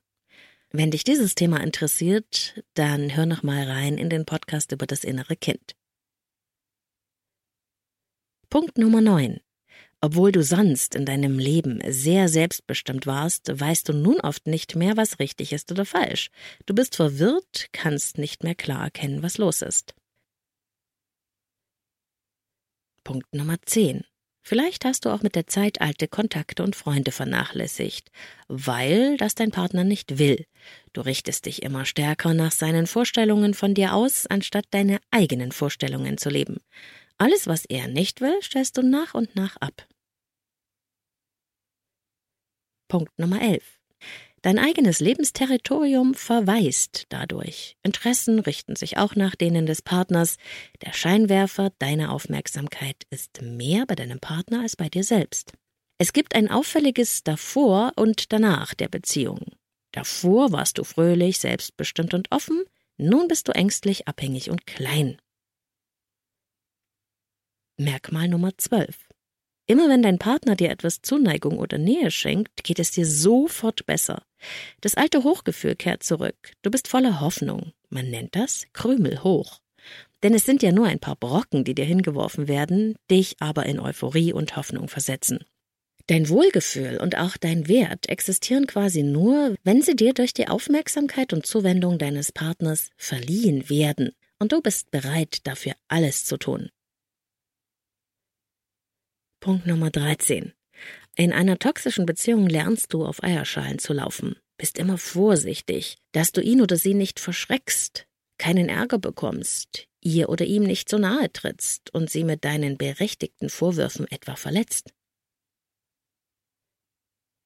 Speaker 1: Wenn dich dieses Thema interessiert, dann hör noch mal rein in den Podcast über das innere Kind. Punkt Nummer 9. Obwohl du sonst in deinem Leben sehr selbstbestimmt warst, weißt du nun oft nicht mehr, was richtig ist oder falsch. Du bist verwirrt, kannst nicht mehr klar erkennen, was los ist. Punkt Nummer 10. Vielleicht hast du auch mit der Zeit alte Kontakte und Freunde vernachlässigt, weil das dein Partner nicht will. Du richtest dich immer stärker nach seinen Vorstellungen von dir aus, anstatt deine eigenen Vorstellungen zu leben. Alles, was er nicht will, stellst du nach und nach ab. Punkt Nummer 11. Dein eigenes Lebensterritorium verweist dadurch. Interessen richten sich auch nach denen des Partners. Der Scheinwerfer deiner Aufmerksamkeit ist mehr bei deinem Partner als bei dir selbst. Es gibt ein auffälliges davor und danach der Beziehung. Davor warst du fröhlich, selbstbestimmt und offen, nun bist du ängstlich, abhängig und klein. Merkmal Nummer 12. Immer wenn dein Partner dir etwas Zuneigung oder Nähe schenkt, geht es dir sofort besser. Das alte Hochgefühl kehrt zurück. Du bist voller Hoffnung. Man nennt das Krümel hoch. Denn es sind ja nur ein paar Brocken, die dir hingeworfen werden, dich aber in Euphorie und Hoffnung versetzen. Dein Wohlgefühl und auch dein Wert existieren quasi nur, wenn sie dir durch die Aufmerksamkeit und Zuwendung deines Partners verliehen werden. Und du bist bereit, dafür alles zu tun. Punkt Nummer 13. In einer toxischen Beziehung lernst du auf Eierschalen zu laufen, bist immer vorsichtig, dass du ihn oder sie nicht verschreckst, keinen Ärger bekommst, ihr oder ihm nicht so nahe trittst und sie mit deinen berechtigten Vorwürfen etwa verletzt.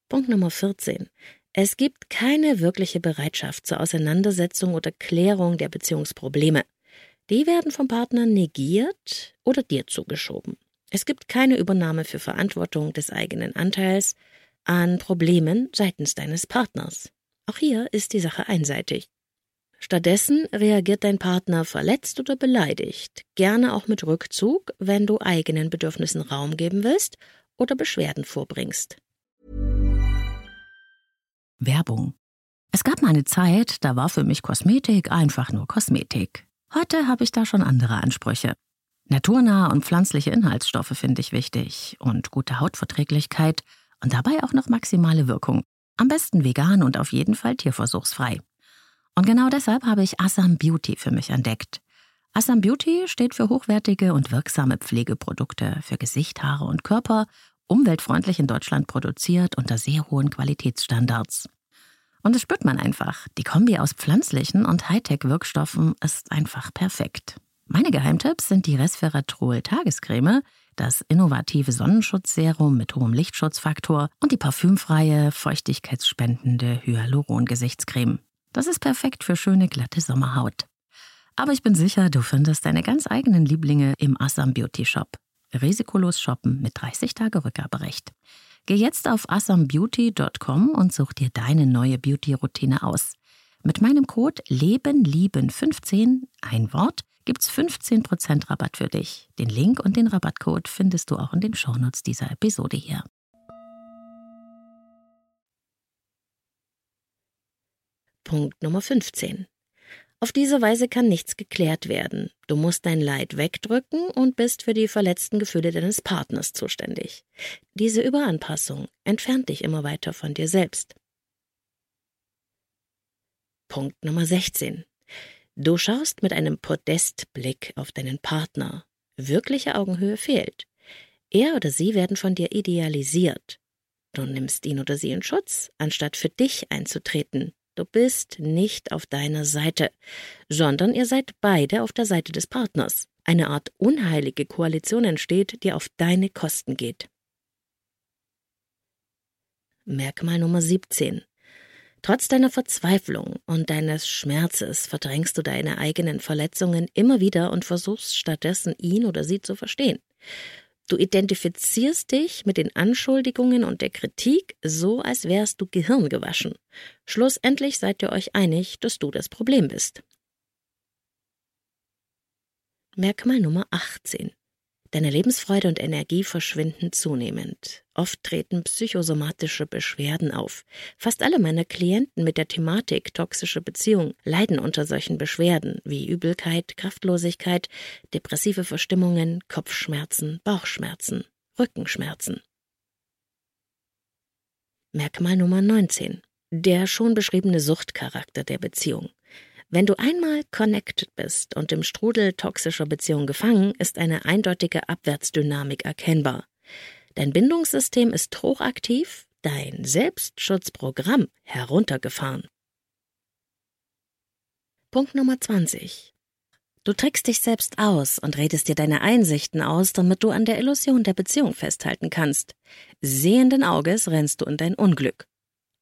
Speaker 1: Punkt Nummer 14. Es gibt keine wirkliche Bereitschaft zur Auseinandersetzung oder Klärung der Beziehungsprobleme. Die werden vom Partner negiert oder dir zugeschoben. Es gibt keine Übernahme für Verantwortung des eigenen Anteils an Problemen seitens deines Partners. Auch hier ist die Sache einseitig. Stattdessen reagiert dein Partner verletzt oder beleidigt, gerne auch mit Rückzug, wenn du eigenen Bedürfnissen Raum geben willst oder Beschwerden vorbringst.
Speaker 2: Werbung. Es gab mal eine Zeit, da war für mich Kosmetik einfach nur Kosmetik. Heute habe ich da schon andere Ansprüche. Naturnahe und pflanzliche Inhaltsstoffe finde ich wichtig und gute Hautverträglichkeit und dabei auch noch maximale Wirkung. Am besten vegan und auf jeden Fall tierversuchsfrei. Und genau deshalb habe ich Assam Beauty für mich entdeckt. Assam Beauty steht für hochwertige und wirksame Pflegeprodukte für Gesicht, Haare und Körper, umweltfreundlich in Deutschland produziert unter sehr hohen Qualitätsstandards. Und das spürt man einfach. Die Kombi aus pflanzlichen und Hightech-Wirkstoffen ist einfach perfekt. Meine Geheimtipps sind die Resveratrol Tagescreme, das innovative Sonnenschutzserum mit hohem Lichtschutzfaktor und die parfümfreie, feuchtigkeitsspendende Hyaluron-Gesichtscreme. Das ist perfekt für schöne, glatte Sommerhaut. Aber ich bin sicher, du findest deine ganz eigenen Lieblinge im Assam Beauty Shop. Risikolos shoppen mit 30 Tage Rückgaberecht. Geh jetzt auf assambeauty.com und such dir deine neue Beauty-Routine aus. Mit meinem Code LebenLieben15, ein Wort, gibt's 15% Rabatt für dich. Den Link und den Rabattcode findest du auch in den Shownotes dieser Episode hier.
Speaker 1: Punkt Nummer 15. Auf diese Weise kann nichts geklärt werden. Du musst dein Leid wegdrücken und bist für die verletzten Gefühle deines Partners zuständig. Diese Überanpassung entfernt dich immer weiter von dir selbst. Punkt Nummer 16. Du schaust mit einem Podestblick auf deinen Partner. Wirkliche Augenhöhe fehlt. Er oder sie werden von dir idealisiert. Du nimmst ihn oder sie in Schutz, anstatt für dich einzutreten. Du bist nicht auf deiner Seite, sondern ihr seid beide auf der Seite des Partners. Eine Art unheilige Koalition entsteht, die auf deine Kosten geht. Merkmal Nummer 17. Trotz deiner Verzweiflung und deines Schmerzes verdrängst du deine eigenen Verletzungen immer wieder und versuchst stattdessen ihn oder sie zu verstehen. Du identifizierst dich mit den Anschuldigungen und der Kritik so, als wärst du gehirngewaschen. Schlussendlich seid ihr euch einig, dass du das Problem bist. Merkmal Nummer 18. Deine Lebensfreude und Energie verschwinden zunehmend. Oft treten psychosomatische Beschwerden auf. Fast alle meiner Klienten mit der Thematik toxische Beziehung leiden unter solchen Beschwerden wie Übelkeit, Kraftlosigkeit, depressive Verstimmungen, Kopfschmerzen, Bauchschmerzen, Rückenschmerzen. Merkmal Nummer 19. Der schon beschriebene Suchtcharakter der Beziehung. Wenn du einmal connected bist und im Strudel toxischer Beziehungen gefangen, ist eine eindeutige Abwärtsdynamik erkennbar. Dein Bindungssystem ist hochaktiv, dein Selbstschutzprogramm heruntergefahren. Punkt Nummer 20. Du trickst dich selbst aus und redest dir deine Einsichten aus, damit du an der Illusion der Beziehung festhalten kannst. Sehenden Auges rennst du in dein Unglück.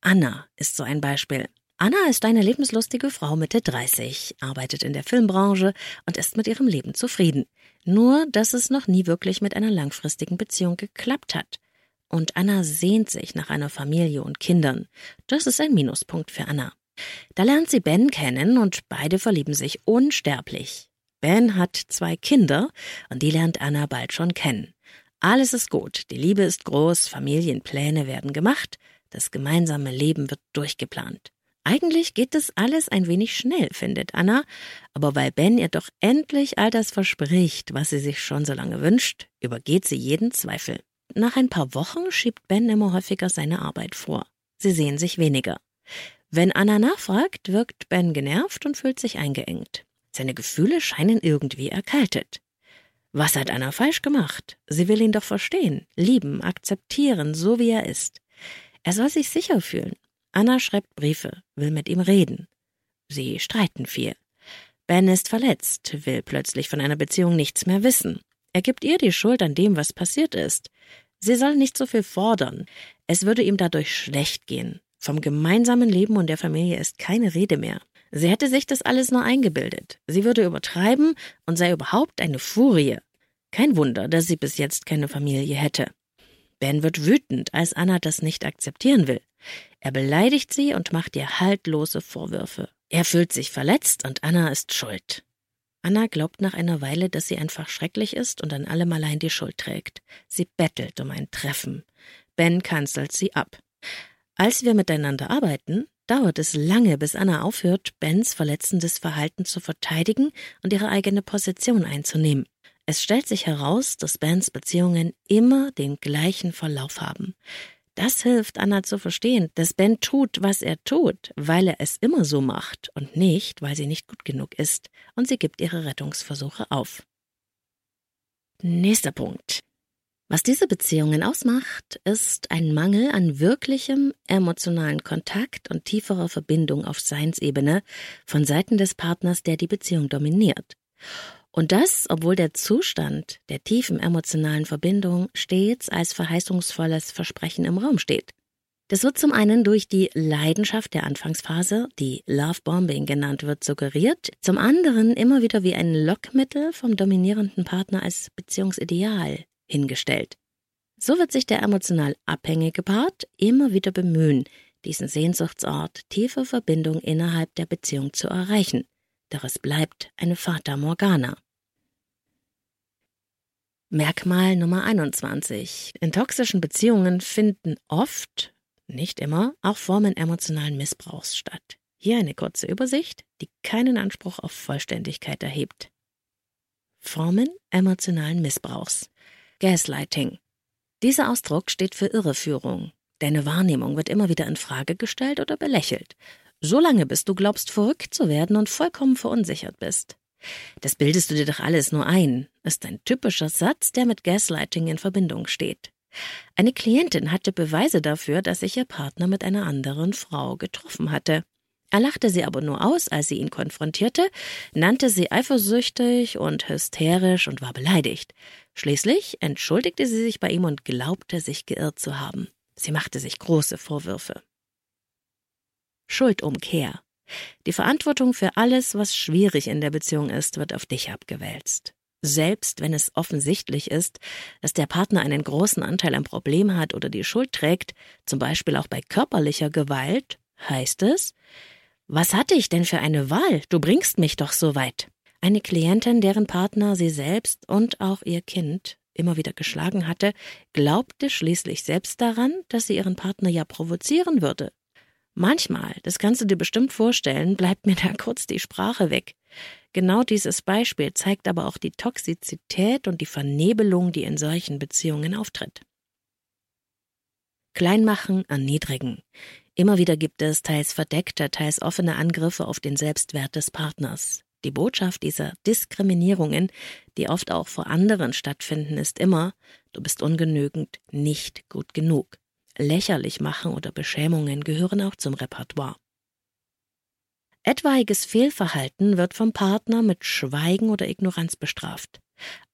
Speaker 1: Anna ist so ein Beispiel. Anna ist eine lebenslustige Frau Mitte 30, arbeitet in der Filmbranche und ist mit ihrem Leben zufrieden. Nur, dass es noch nie wirklich mit einer langfristigen Beziehung geklappt hat. Und Anna sehnt sich nach einer Familie und Kindern. Das ist ein Minuspunkt für Anna. Da lernt sie Ben kennen und beide verlieben sich unsterblich. Ben hat zwei Kinder und die lernt Anna bald schon kennen. Alles ist gut, die Liebe ist groß, Familienpläne werden gemacht, das gemeinsame Leben wird durchgeplant. Eigentlich geht das alles ein wenig schnell, findet Anna, aber weil Ben ihr doch endlich all das verspricht, was sie sich schon so lange wünscht, übergeht sie jeden Zweifel. Nach ein paar Wochen schiebt Ben immer häufiger seine Arbeit vor. Sie sehen sich weniger. Wenn Anna nachfragt, wirkt Ben genervt und fühlt sich eingeengt. Seine Gefühle scheinen irgendwie erkaltet. Was hat Anna falsch gemacht? Sie will ihn doch verstehen, lieben, akzeptieren, so wie er ist. Er soll sich sicher fühlen, Anna schreibt Briefe, will mit ihm reden. Sie streiten viel. Ben ist verletzt, will plötzlich von einer Beziehung nichts mehr wissen. Er gibt ihr die Schuld an dem, was passiert ist. Sie soll nicht so viel fordern. Es würde ihm dadurch schlecht gehen. Vom gemeinsamen Leben und der Familie ist keine Rede mehr. Sie hätte sich das alles nur eingebildet. Sie würde übertreiben und sei überhaupt eine Furie. Kein Wunder, dass sie bis jetzt keine Familie hätte. Ben wird wütend, als Anna das nicht akzeptieren will. Er beleidigt sie und macht ihr haltlose Vorwürfe. Er fühlt sich verletzt und Anna ist schuld. Anna glaubt nach einer Weile, dass sie einfach schrecklich ist und an allem allein die Schuld trägt. Sie bettelt um ein Treffen. Ben kanzelt sie ab. Als wir miteinander arbeiten, dauert es lange, bis Anna aufhört, Bens verletzendes Verhalten zu verteidigen und ihre eigene Position einzunehmen. Es stellt sich heraus, dass Bens Beziehungen immer den gleichen Verlauf haben. Das hilft Anna zu verstehen, dass Ben tut, was er tut, weil er es immer so macht und nicht, weil sie nicht gut genug ist, und sie gibt ihre Rettungsversuche auf. Nächster Punkt. Was diese Beziehungen ausmacht, ist ein Mangel an wirklichem emotionalen Kontakt und tieferer Verbindung auf Seinsebene von Seiten des Partners, der die Beziehung dominiert. Und das, obwohl der Zustand der tiefen emotionalen Verbindung stets als verheißungsvolles Versprechen im Raum steht. Das wird zum einen durch die Leidenschaft der Anfangsphase, die Love Bombing genannt wird, suggeriert, zum anderen immer wieder wie ein Lockmittel vom dominierenden Partner als Beziehungsideal hingestellt. So wird sich der emotional abhängige Part immer wieder bemühen, diesen Sehnsuchtsort tiefe Verbindung innerhalb der Beziehung zu erreichen. Doch es bleibt eine Fata Morgana. Merkmal Nummer 21. In toxischen Beziehungen finden oft, nicht immer, auch Formen emotionalen Missbrauchs statt. Hier eine kurze Übersicht, die keinen Anspruch auf Vollständigkeit erhebt. Formen emotionalen Missbrauchs. Gaslighting. Dieser Ausdruck steht für Irreführung. Deine Wahrnehmung wird immer wieder in Frage gestellt oder belächelt. Solange bis du glaubst, verrückt zu werden und vollkommen verunsichert bist. Das bildest du dir doch alles nur ein, ist ein typischer Satz, der mit Gaslighting in Verbindung steht. Eine Klientin hatte Beweise dafür, dass sich ihr Partner mit einer anderen Frau getroffen hatte. Er lachte sie aber nur aus, als sie ihn konfrontierte, nannte sie eifersüchtig und hysterisch und war beleidigt. Schließlich entschuldigte sie sich bei ihm und glaubte, sich geirrt zu haben. Sie machte sich große Vorwürfe. Schuldumkehr. Die Verantwortung für alles, was schwierig in der Beziehung ist, wird auf dich abgewälzt. Selbst wenn es offensichtlich ist, dass der Partner einen großen Anteil am Problem hat oder die Schuld trägt, zum Beispiel auch bei körperlicher Gewalt, heißt es, was hatte ich denn für eine Wahl? Du bringst mich doch so weit. Eine Klientin, deren Partner sie selbst und auch ihr Kind immer wieder geschlagen hatte, glaubte schließlich selbst daran, dass sie ihren Partner ja provozieren würde. Manchmal, das kannst du dir bestimmt vorstellen, bleibt mir da kurz die Sprache weg. Genau dieses Beispiel zeigt aber auch die Toxizität und die Vernebelung, die in solchen Beziehungen auftritt. Kleinmachen, erniedrigen. Immer wieder gibt es teils verdeckte, teils offene Angriffe auf den Selbstwert des Partners. Die Botschaft dieser Diskriminierungen, die oft auch vor anderen stattfinden, ist immer, du bist ungenügend, nicht gut genug. Lächerlich machen oder Beschämungen gehören auch zum Repertoire. Etwaiges Fehlverhalten wird vom Partner mit Schweigen oder Ignoranz bestraft.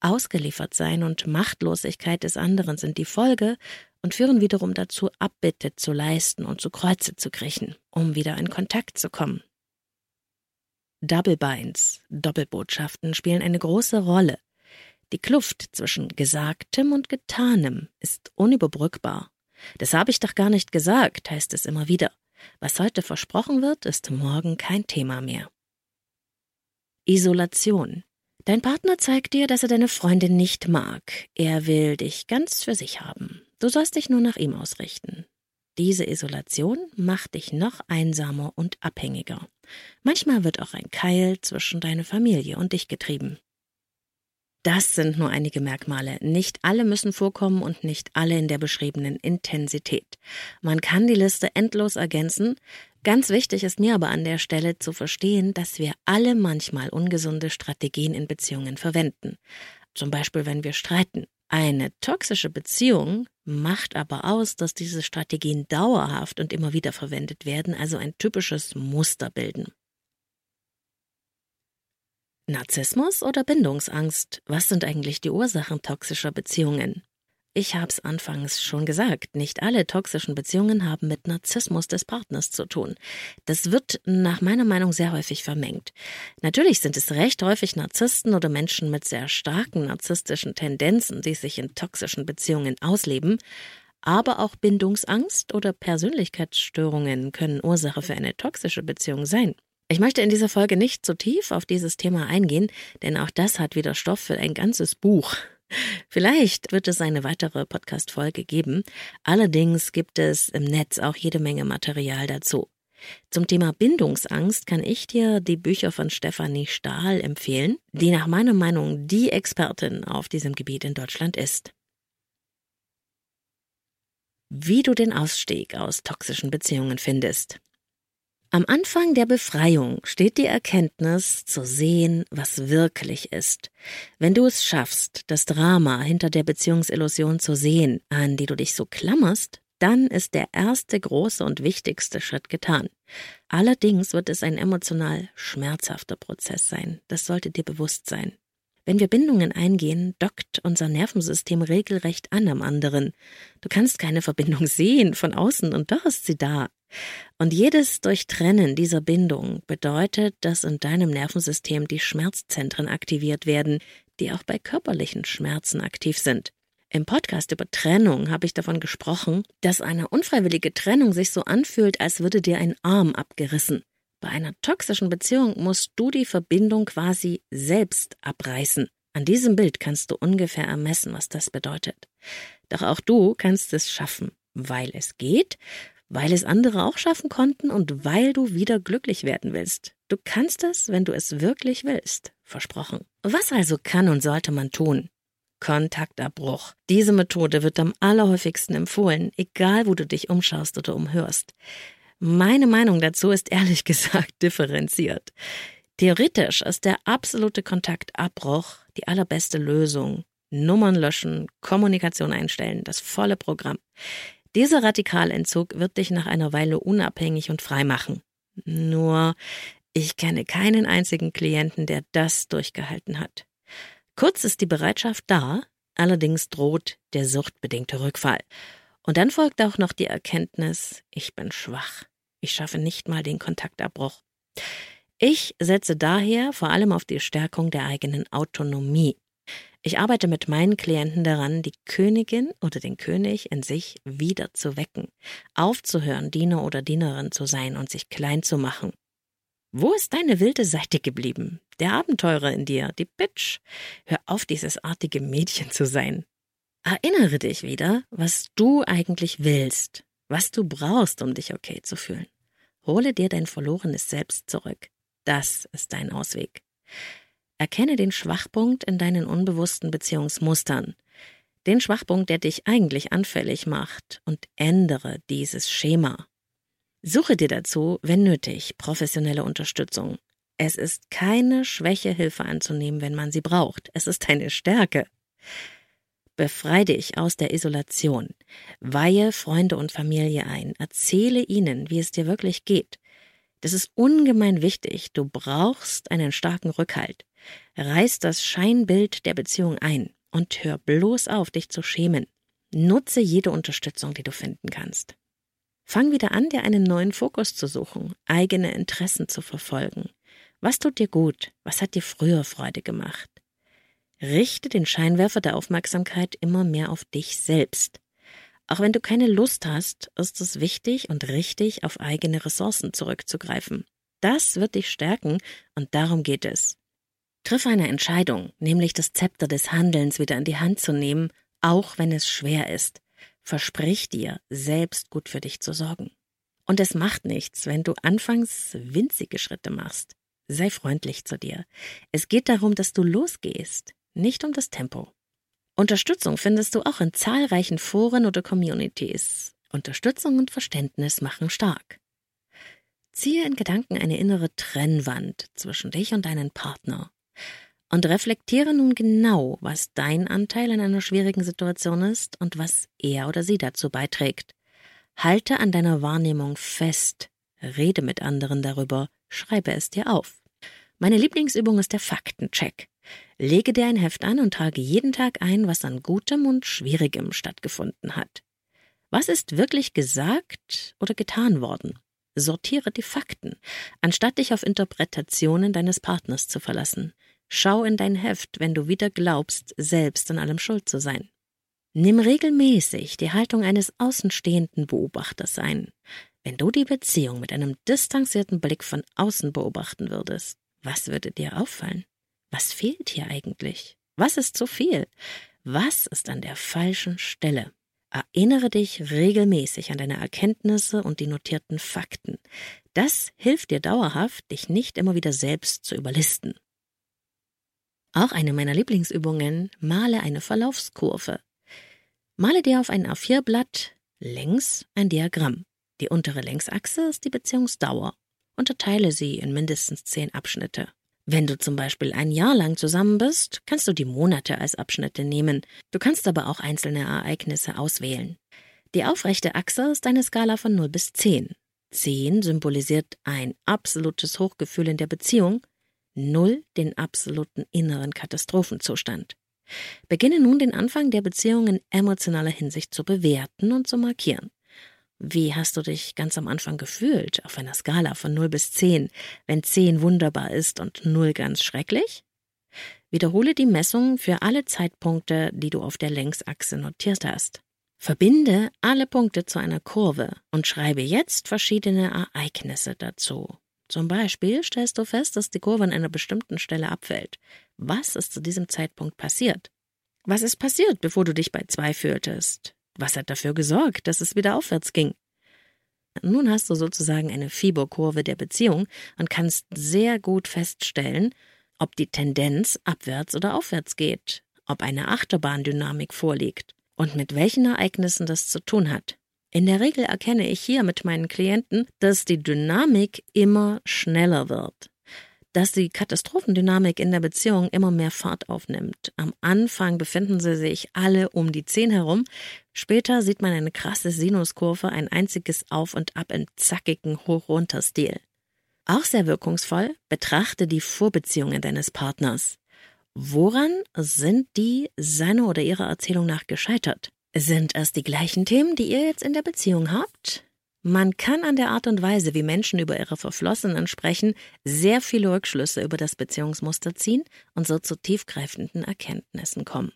Speaker 1: Ausgeliefert sein und Machtlosigkeit des anderen sind die Folge und führen wiederum dazu, Abbitte zu leisten und zu Kreuze zu kriechen, um wieder in Kontakt zu kommen. Double Binds, Doppelbotschaften spielen eine große Rolle. Die Kluft zwischen Gesagtem und Getanem ist unüberbrückbar. Das habe ich doch gar nicht gesagt, heißt es immer wieder. Was heute versprochen wird, ist morgen kein Thema mehr. Isolation. Dein Partner zeigt dir, dass er deine Freundin nicht mag. Er will dich ganz für sich haben. Du sollst dich nur nach ihm ausrichten. Diese Isolation macht dich noch einsamer und abhängiger. Manchmal wird auch ein Keil zwischen deine Familie und dich getrieben. Das sind nur einige Merkmale. Nicht alle müssen vorkommen und nicht alle in der beschriebenen Intensität. Man kann die Liste endlos ergänzen. Ganz wichtig ist mir aber an der Stelle zu verstehen, dass wir alle manchmal ungesunde Strategien in Beziehungen verwenden. Zum Beispiel, wenn wir streiten. Eine toxische Beziehung macht aber aus, dass diese Strategien dauerhaft und immer wieder verwendet werden, also ein typisches Muster bilden. Narzissmus oder Bindungsangst? Was sind eigentlich die Ursachen toxischer Beziehungen? Ich hab's anfangs schon gesagt, nicht alle toxischen Beziehungen haben mit Narzissmus des Partners zu tun. Das wird nach meiner Meinung sehr häufig vermengt. Natürlich sind es recht häufig Narzissten oder Menschen mit sehr starken narzisstischen Tendenzen, die sich in toxischen Beziehungen ausleben, aber auch Bindungsangst oder Persönlichkeitsstörungen können Ursache für eine toxische Beziehung sein. Ich möchte in dieser Folge nicht zu tief auf dieses Thema eingehen, denn auch das hat wieder Stoff für ein ganzes Buch. Vielleicht wird es eine weitere Podcast-Folge geben. Allerdings gibt es im Netz auch jede Menge Material dazu. Zum Thema Bindungsangst kann ich dir die Bücher von Stefanie Stahl empfehlen, die nach meiner Meinung die Expertin auf diesem Gebiet in Deutschland ist. wie du den Ausstieg aus toxischen Beziehungen findest. Am Anfang der Befreiung steht die Erkenntnis zu sehen, was wirklich ist. Wenn du es schaffst, das Drama hinter der Beziehungsillusion zu sehen, an die du dich so klammerst, dann ist der erste große und wichtigste Schritt getan. Allerdings wird es ein emotional schmerzhafter Prozess sein. Das sollte dir bewusst sein. Wenn wir Bindungen eingehen, dockt unser Nervensystem regelrecht an am anderen. Du kannst keine Verbindung sehen von außen und doch ist sie da. Und jedes Durchtrennen dieser Bindung bedeutet, dass in deinem Nervensystem die Schmerzzentren aktiviert werden, die auch bei körperlichen Schmerzen aktiv sind. Im Podcast über Trennung habe ich davon gesprochen, dass eine unfreiwillige Trennung sich so anfühlt, als würde dir ein Arm abgerissen. Bei einer toxischen Beziehung musst du die Verbindung quasi selbst abreißen. An diesem Bild kannst du ungefähr ermessen, was das bedeutet. Doch auch du kannst es schaffen, weil es geht weil es andere auch schaffen konnten und weil du wieder glücklich werden willst. Du kannst es, wenn du es wirklich willst. Versprochen. Was also kann und sollte man tun? Kontaktabbruch. Diese Methode wird am allerhäufigsten empfohlen, egal wo du dich umschaust oder umhörst. Meine Meinung dazu ist ehrlich gesagt differenziert. Theoretisch ist der absolute Kontaktabbruch die allerbeste Lösung. Nummern löschen, Kommunikation einstellen, das volle Programm. Dieser Radikalentzug wird dich nach einer Weile unabhängig und frei machen. Nur, ich kenne keinen einzigen Klienten, der das durchgehalten hat. Kurz ist die Bereitschaft da, allerdings droht der suchtbedingte Rückfall. Und dann folgt auch noch die Erkenntnis, ich bin schwach. Ich schaffe nicht mal den Kontaktabbruch. Ich setze daher vor allem auf die Stärkung der eigenen Autonomie. Ich arbeite mit meinen Klienten daran, die Königin oder den König in sich wieder zu wecken, aufzuhören, Diener oder Dienerin zu sein und sich klein zu machen. Wo ist deine wilde Seite geblieben? Der Abenteurer in dir, die Bitch. Hör auf, dieses artige Mädchen zu sein. Erinnere dich wieder, was du eigentlich willst, was du brauchst, um dich okay zu fühlen. Hole dir dein verlorenes Selbst zurück. Das ist dein Ausweg. Erkenne den Schwachpunkt in deinen unbewussten Beziehungsmustern, den Schwachpunkt, der dich eigentlich anfällig macht, und ändere dieses Schema. Suche dir dazu, wenn nötig, professionelle Unterstützung. Es ist keine Schwäche, Hilfe anzunehmen, wenn man sie braucht. Es ist eine Stärke. Befrei dich aus der Isolation. Weihe Freunde und Familie ein. Erzähle ihnen, wie es dir wirklich geht. Das ist ungemein wichtig. Du brauchst einen starken Rückhalt. Reiß das Scheinbild der Beziehung ein und hör bloß auf, dich zu schämen. Nutze jede Unterstützung, die du finden kannst. Fang wieder an, dir einen neuen Fokus zu suchen, eigene Interessen zu verfolgen. Was tut dir gut? Was hat dir früher Freude gemacht? Richte den Scheinwerfer der Aufmerksamkeit immer mehr auf dich selbst. Auch wenn du keine Lust hast, ist es wichtig und richtig, auf eigene Ressourcen zurückzugreifen. Das wird dich stärken und darum geht es. Triff eine Entscheidung, nämlich das Zepter des Handelns wieder in die Hand zu nehmen, auch wenn es schwer ist. Versprich dir, selbst gut für dich zu sorgen. Und es macht nichts, wenn du anfangs winzige Schritte machst. Sei freundlich zu dir. Es geht darum, dass du losgehst, nicht um das Tempo. Unterstützung findest du auch in zahlreichen Foren oder Communities. Unterstützung und Verständnis machen stark. Ziehe in Gedanken eine innere Trennwand zwischen dich und deinen Partner und reflektiere nun genau, was dein Anteil in einer schwierigen Situation ist und was er oder sie dazu beiträgt. Halte an deiner Wahrnehmung fest, rede mit anderen darüber, schreibe es dir auf. Meine Lieblingsübung ist der Faktencheck. Lege dir ein Heft an und trage jeden Tag ein, was an Gutem und Schwierigem stattgefunden hat. Was ist wirklich gesagt oder getan worden? Sortiere die Fakten, anstatt dich auf Interpretationen deines Partners zu verlassen. Schau in dein Heft, wenn du wieder glaubst, selbst an allem schuld zu sein. Nimm regelmäßig die Haltung eines außenstehenden Beobachters ein. Wenn du die Beziehung mit einem distanzierten Blick von außen beobachten würdest, was würde dir auffallen? Was fehlt hier eigentlich? Was ist zu viel? Was ist an der falschen Stelle? Erinnere dich regelmäßig an deine Erkenntnisse und die notierten Fakten. Das hilft dir dauerhaft, dich nicht immer wieder selbst zu überlisten. Auch eine meiner Lieblingsübungen, male eine Verlaufskurve. Male dir auf ein A4-Blatt Längs ein Diagramm. Die untere Längsachse ist die Beziehungsdauer. Unterteile sie in mindestens zehn Abschnitte. Wenn du zum Beispiel ein Jahr lang zusammen bist, kannst du die Monate als Abschnitte nehmen. Du kannst aber auch einzelne Ereignisse auswählen. Die aufrechte Achse ist eine Skala von 0 bis 10. 10 symbolisiert ein absolutes Hochgefühl in der Beziehung, 0 den absoluten inneren Katastrophenzustand. Beginne nun den Anfang der Beziehung in emotionaler Hinsicht zu bewerten und zu markieren. Wie hast du dich ganz am Anfang gefühlt auf einer Skala von 0 bis 10, wenn 10 wunderbar ist und 0 ganz schrecklich? Wiederhole die Messung für alle Zeitpunkte, die du auf der Längsachse notiert hast. Verbinde alle Punkte zu einer Kurve und schreibe jetzt verschiedene Ereignisse dazu. Zum Beispiel stellst du fest, dass die Kurve an einer bestimmten Stelle abfällt. Was ist zu diesem Zeitpunkt passiert? Was ist passiert, bevor du dich bei zwei fühltest? Was hat dafür gesorgt, dass es wieder aufwärts ging? Nun hast du sozusagen eine Fieberkurve der Beziehung und kannst sehr gut feststellen, ob die Tendenz abwärts oder aufwärts geht, ob eine Achterbahndynamik vorliegt und mit welchen Ereignissen das zu tun hat. In der Regel erkenne ich hier mit meinen Klienten, dass die Dynamik immer schneller wird dass die Katastrophendynamik in der Beziehung immer mehr Fahrt aufnimmt. Am Anfang befinden sie sich alle um die zehn herum. Später sieht man eine krasse Sinuskurve, ein einziges Auf und Ab im zackigen Hoch-Runter-Stil. Auch sehr wirkungsvoll, betrachte die Vorbeziehungen deines Partners. Woran sind die seiner oder ihrer Erzählung nach gescheitert? Sind es die gleichen Themen, die ihr jetzt in der Beziehung habt? Man kann an der Art und Weise, wie Menschen über ihre Verflossenen sprechen, sehr viele Rückschlüsse über das Beziehungsmuster ziehen und so zu tiefgreifenden Erkenntnissen kommen.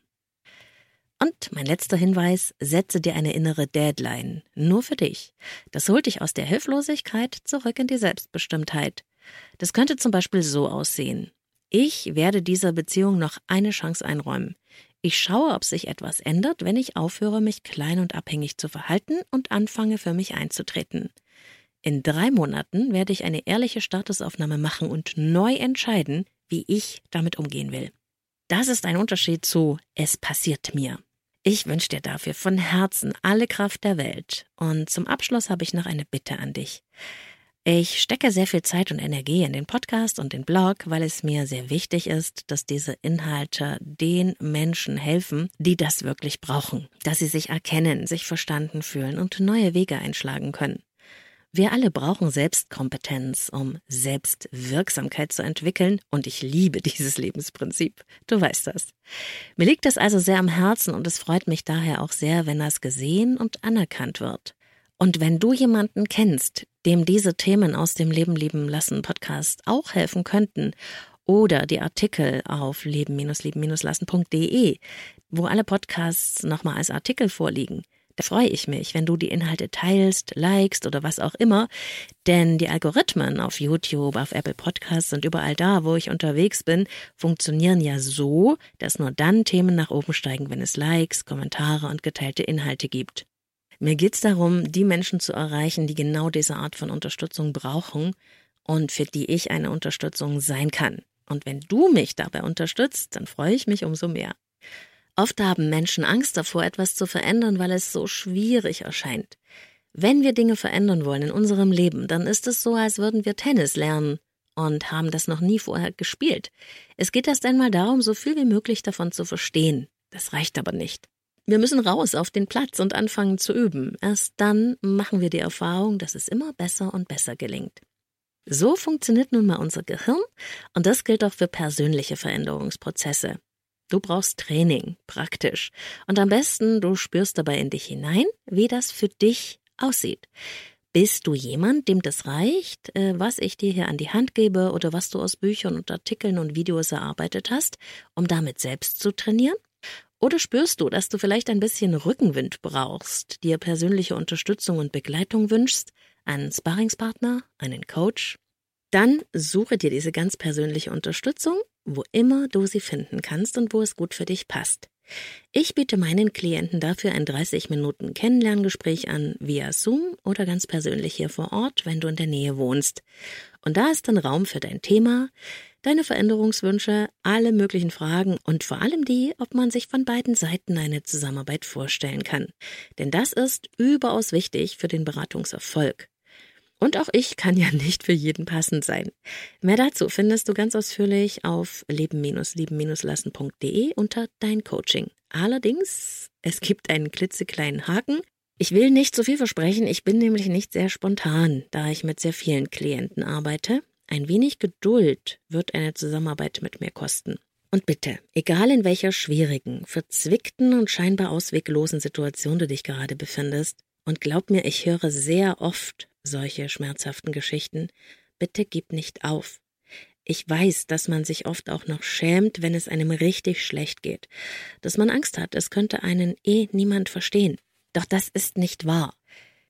Speaker 1: Und mein letzter Hinweis, setze dir eine innere Deadline, nur für dich. Das holt dich aus der Hilflosigkeit zurück in die Selbstbestimmtheit. Das könnte zum Beispiel so aussehen. Ich werde dieser Beziehung noch eine Chance einräumen. Ich schaue, ob sich etwas ändert, wenn ich aufhöre, mich klein und abhängig zu verhalten und anfange, für mich einzutreten. In drei Monaten werde ich eine ehrliche Statusaufnahme machen und neu entscheiden, wie ich damit umgehen will. Das ist ein Unterschied zu Es passiert mir. Ich wünsche dir dafür von Herzen alle Kraft der Welt. Und zum Abschluss habe ich noch eine Bitte an dich. Ich stecke sehr viel Zeit und Energie in den Podcast und den Blog, weil es mir sehr wichtig ist, dass diese Inhalte den Menschen helfen, die das wirklich brauchen, dass sie sich erkennen, sich verstanden fühlen und neue Wege einschlagen können. Wir alle brauchen Selbstkompetenz, um Selbstwirksamkeit zu entwickeln, und ich liebe dieses Lebensprinzip. Du weißt das. Mir liegt das also sehr am Herzen und es freut mich daher auch sehr, wenn das gesehen und anerkannt wird. Und wenn du jemanden kennst, dem diese Themen aus dem Leben leben lassen Podcast auch helfen könnten, oder die Artikel auf leben-leben-lassen.de, wo alle Podcasts nochmal als Artikel vorliegen, da freue ich mich, wenn du die Inhalte teilst, likest oder was auch immer, denn die Algorithmen auf YouTube, auf Apple Podcasts und überall da, wo ich unterwegs bin, funktionieren ja so, dass nur dann Themen nach oben steigen, wenn es Likes, Kommentare und geteilte Inhalte gibt. Mir geht es darum, die Menschen zu erreichen, die genau diese Art von Unterstützung brauchen und für die ich eine Unterstützung sein kann. Und wenn du mich dabei unterstützt, dann freue ich mich umso mehr. Oft haben Menschen Angst davor, etwas zu verändern, weil es so schwierig erscheint. Wenn wir Dinge verändern wollen in unserem Leben, dann ist es so, als würden wir Tennis lernen und haben das noch nie vorher gespielt. Es geht erst einmal darum, so viel wie möglich davon zu verstehen. Das reicht aber nicht. Wir müssen raus auf den Platz und anfangen zu üben. Erst dann machen wir die Erfahrung, dass es immer besser und besser gelingt. So funktioniert nun mal unser Gehirn und das gilt auch für persönliche Veränderungsprozesse. Du brauchst Training, praktisch. Und am besten, du spürst dabei in dich hinein, wie das für dich aussieht. Bist du jemand, dem das reicht, äh, was ich dir hier an die Hand gebe oder was du aus Büchern und Artikeln und Videos erarbeitet hast, um damit selbst zu trainieren? Oder spürst du, dass du vielleicht ein bisschen Rückenwind brauchst, dir persönliche Unterstützung und Begleitung wünschst, einen Sparringspartner, einen Coach? Dann suche dir diese ganz persönliche Unterstützung, wo immer du sie finden kannst und wo es gut für dich passt. Ich biete meinen Klienten dafür ein 30 Minuten Kennenlerngespräch an via Zoom oder ganz persönlich hier vor Ort, wenn du in der Nähe wohnst. Und da ist dann Raum für dein Thema, deine Veränderungswünsche, alle möglichen Fragen und vor allem die, ob man sich von beiden Seiten eine Zusammenarbeit vorstellen kann. Denn das ist überaus wichtig für den Beratungserfolg. Und auch ich kann ja nicht für jeden passend sein. Mehr dazu findest du ganz ausführlich auf leben-lieben-lassen.de unter dein Coaching. Allerdings, es gibt einen klitzekleinen Haken. Ich will nicht zu viel versprechen, ich bin nämlich nicht sehr spontan, da ich mit sehr vielen Klienten arbeite. Ein wenig Geduld wird eine Zusammenarbeit mit mir kosten. Und bitte, egal in welcher schwierigen, verzwickten und scheinbar ausweglosen Situation du dich gerade befindest, und glaub mir, ich höre sehr oft solche schmerzhaften Geschichten, bitte gib nicht auf. Ich weiß, dass man sich oft auch noch schämt, wenn es einem richtig schlecht geht, dass man Angst hat, es könnte einen eh niemand verstehen. Doch das ist nicht wahr.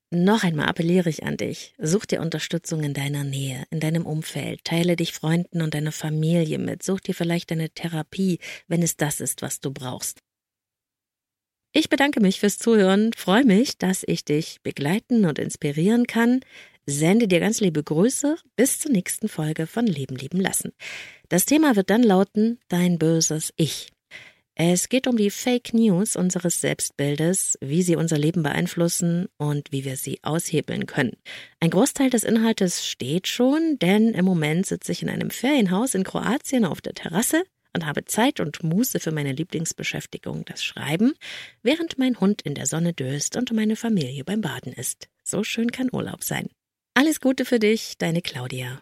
Speaker 1: Noch einmal appelliere ich an dich. Such dir Unterstützung in deiner Nähe, in deinem Umfeld, teile dich Freunden und deiner Familie mit, such dir vielleicht eine Therapie, wenn es das ist, was du brauchst. Ich bedanke mich fürs Zuhören, freue mich, dass ich dich begleiten und inspirieren kann. Sende dir ganz liebe Grüße. Bis zur nächsten Folge von Leben lieben lassen. Das Thema wird dann lauten Dein böses Ich. Es geht um die Fake News unseres Selbstbildes, wie sie unser Leben beeinflussen und wie wir sie aushebeln können. Ein Großteil des Inhaltes steht schon, denn im Moment sitze ich in einem Ferienhaus in Kroatien auf der Terrasse und habe Zeit und Muße für meine Lieblingsbeschäftigung, das Schreiben, während mein Hund in der Sonne döst und meine Familie beim Baden ist. So schön kann Urlaub sein. Alles Gute für dich, deine Claudia.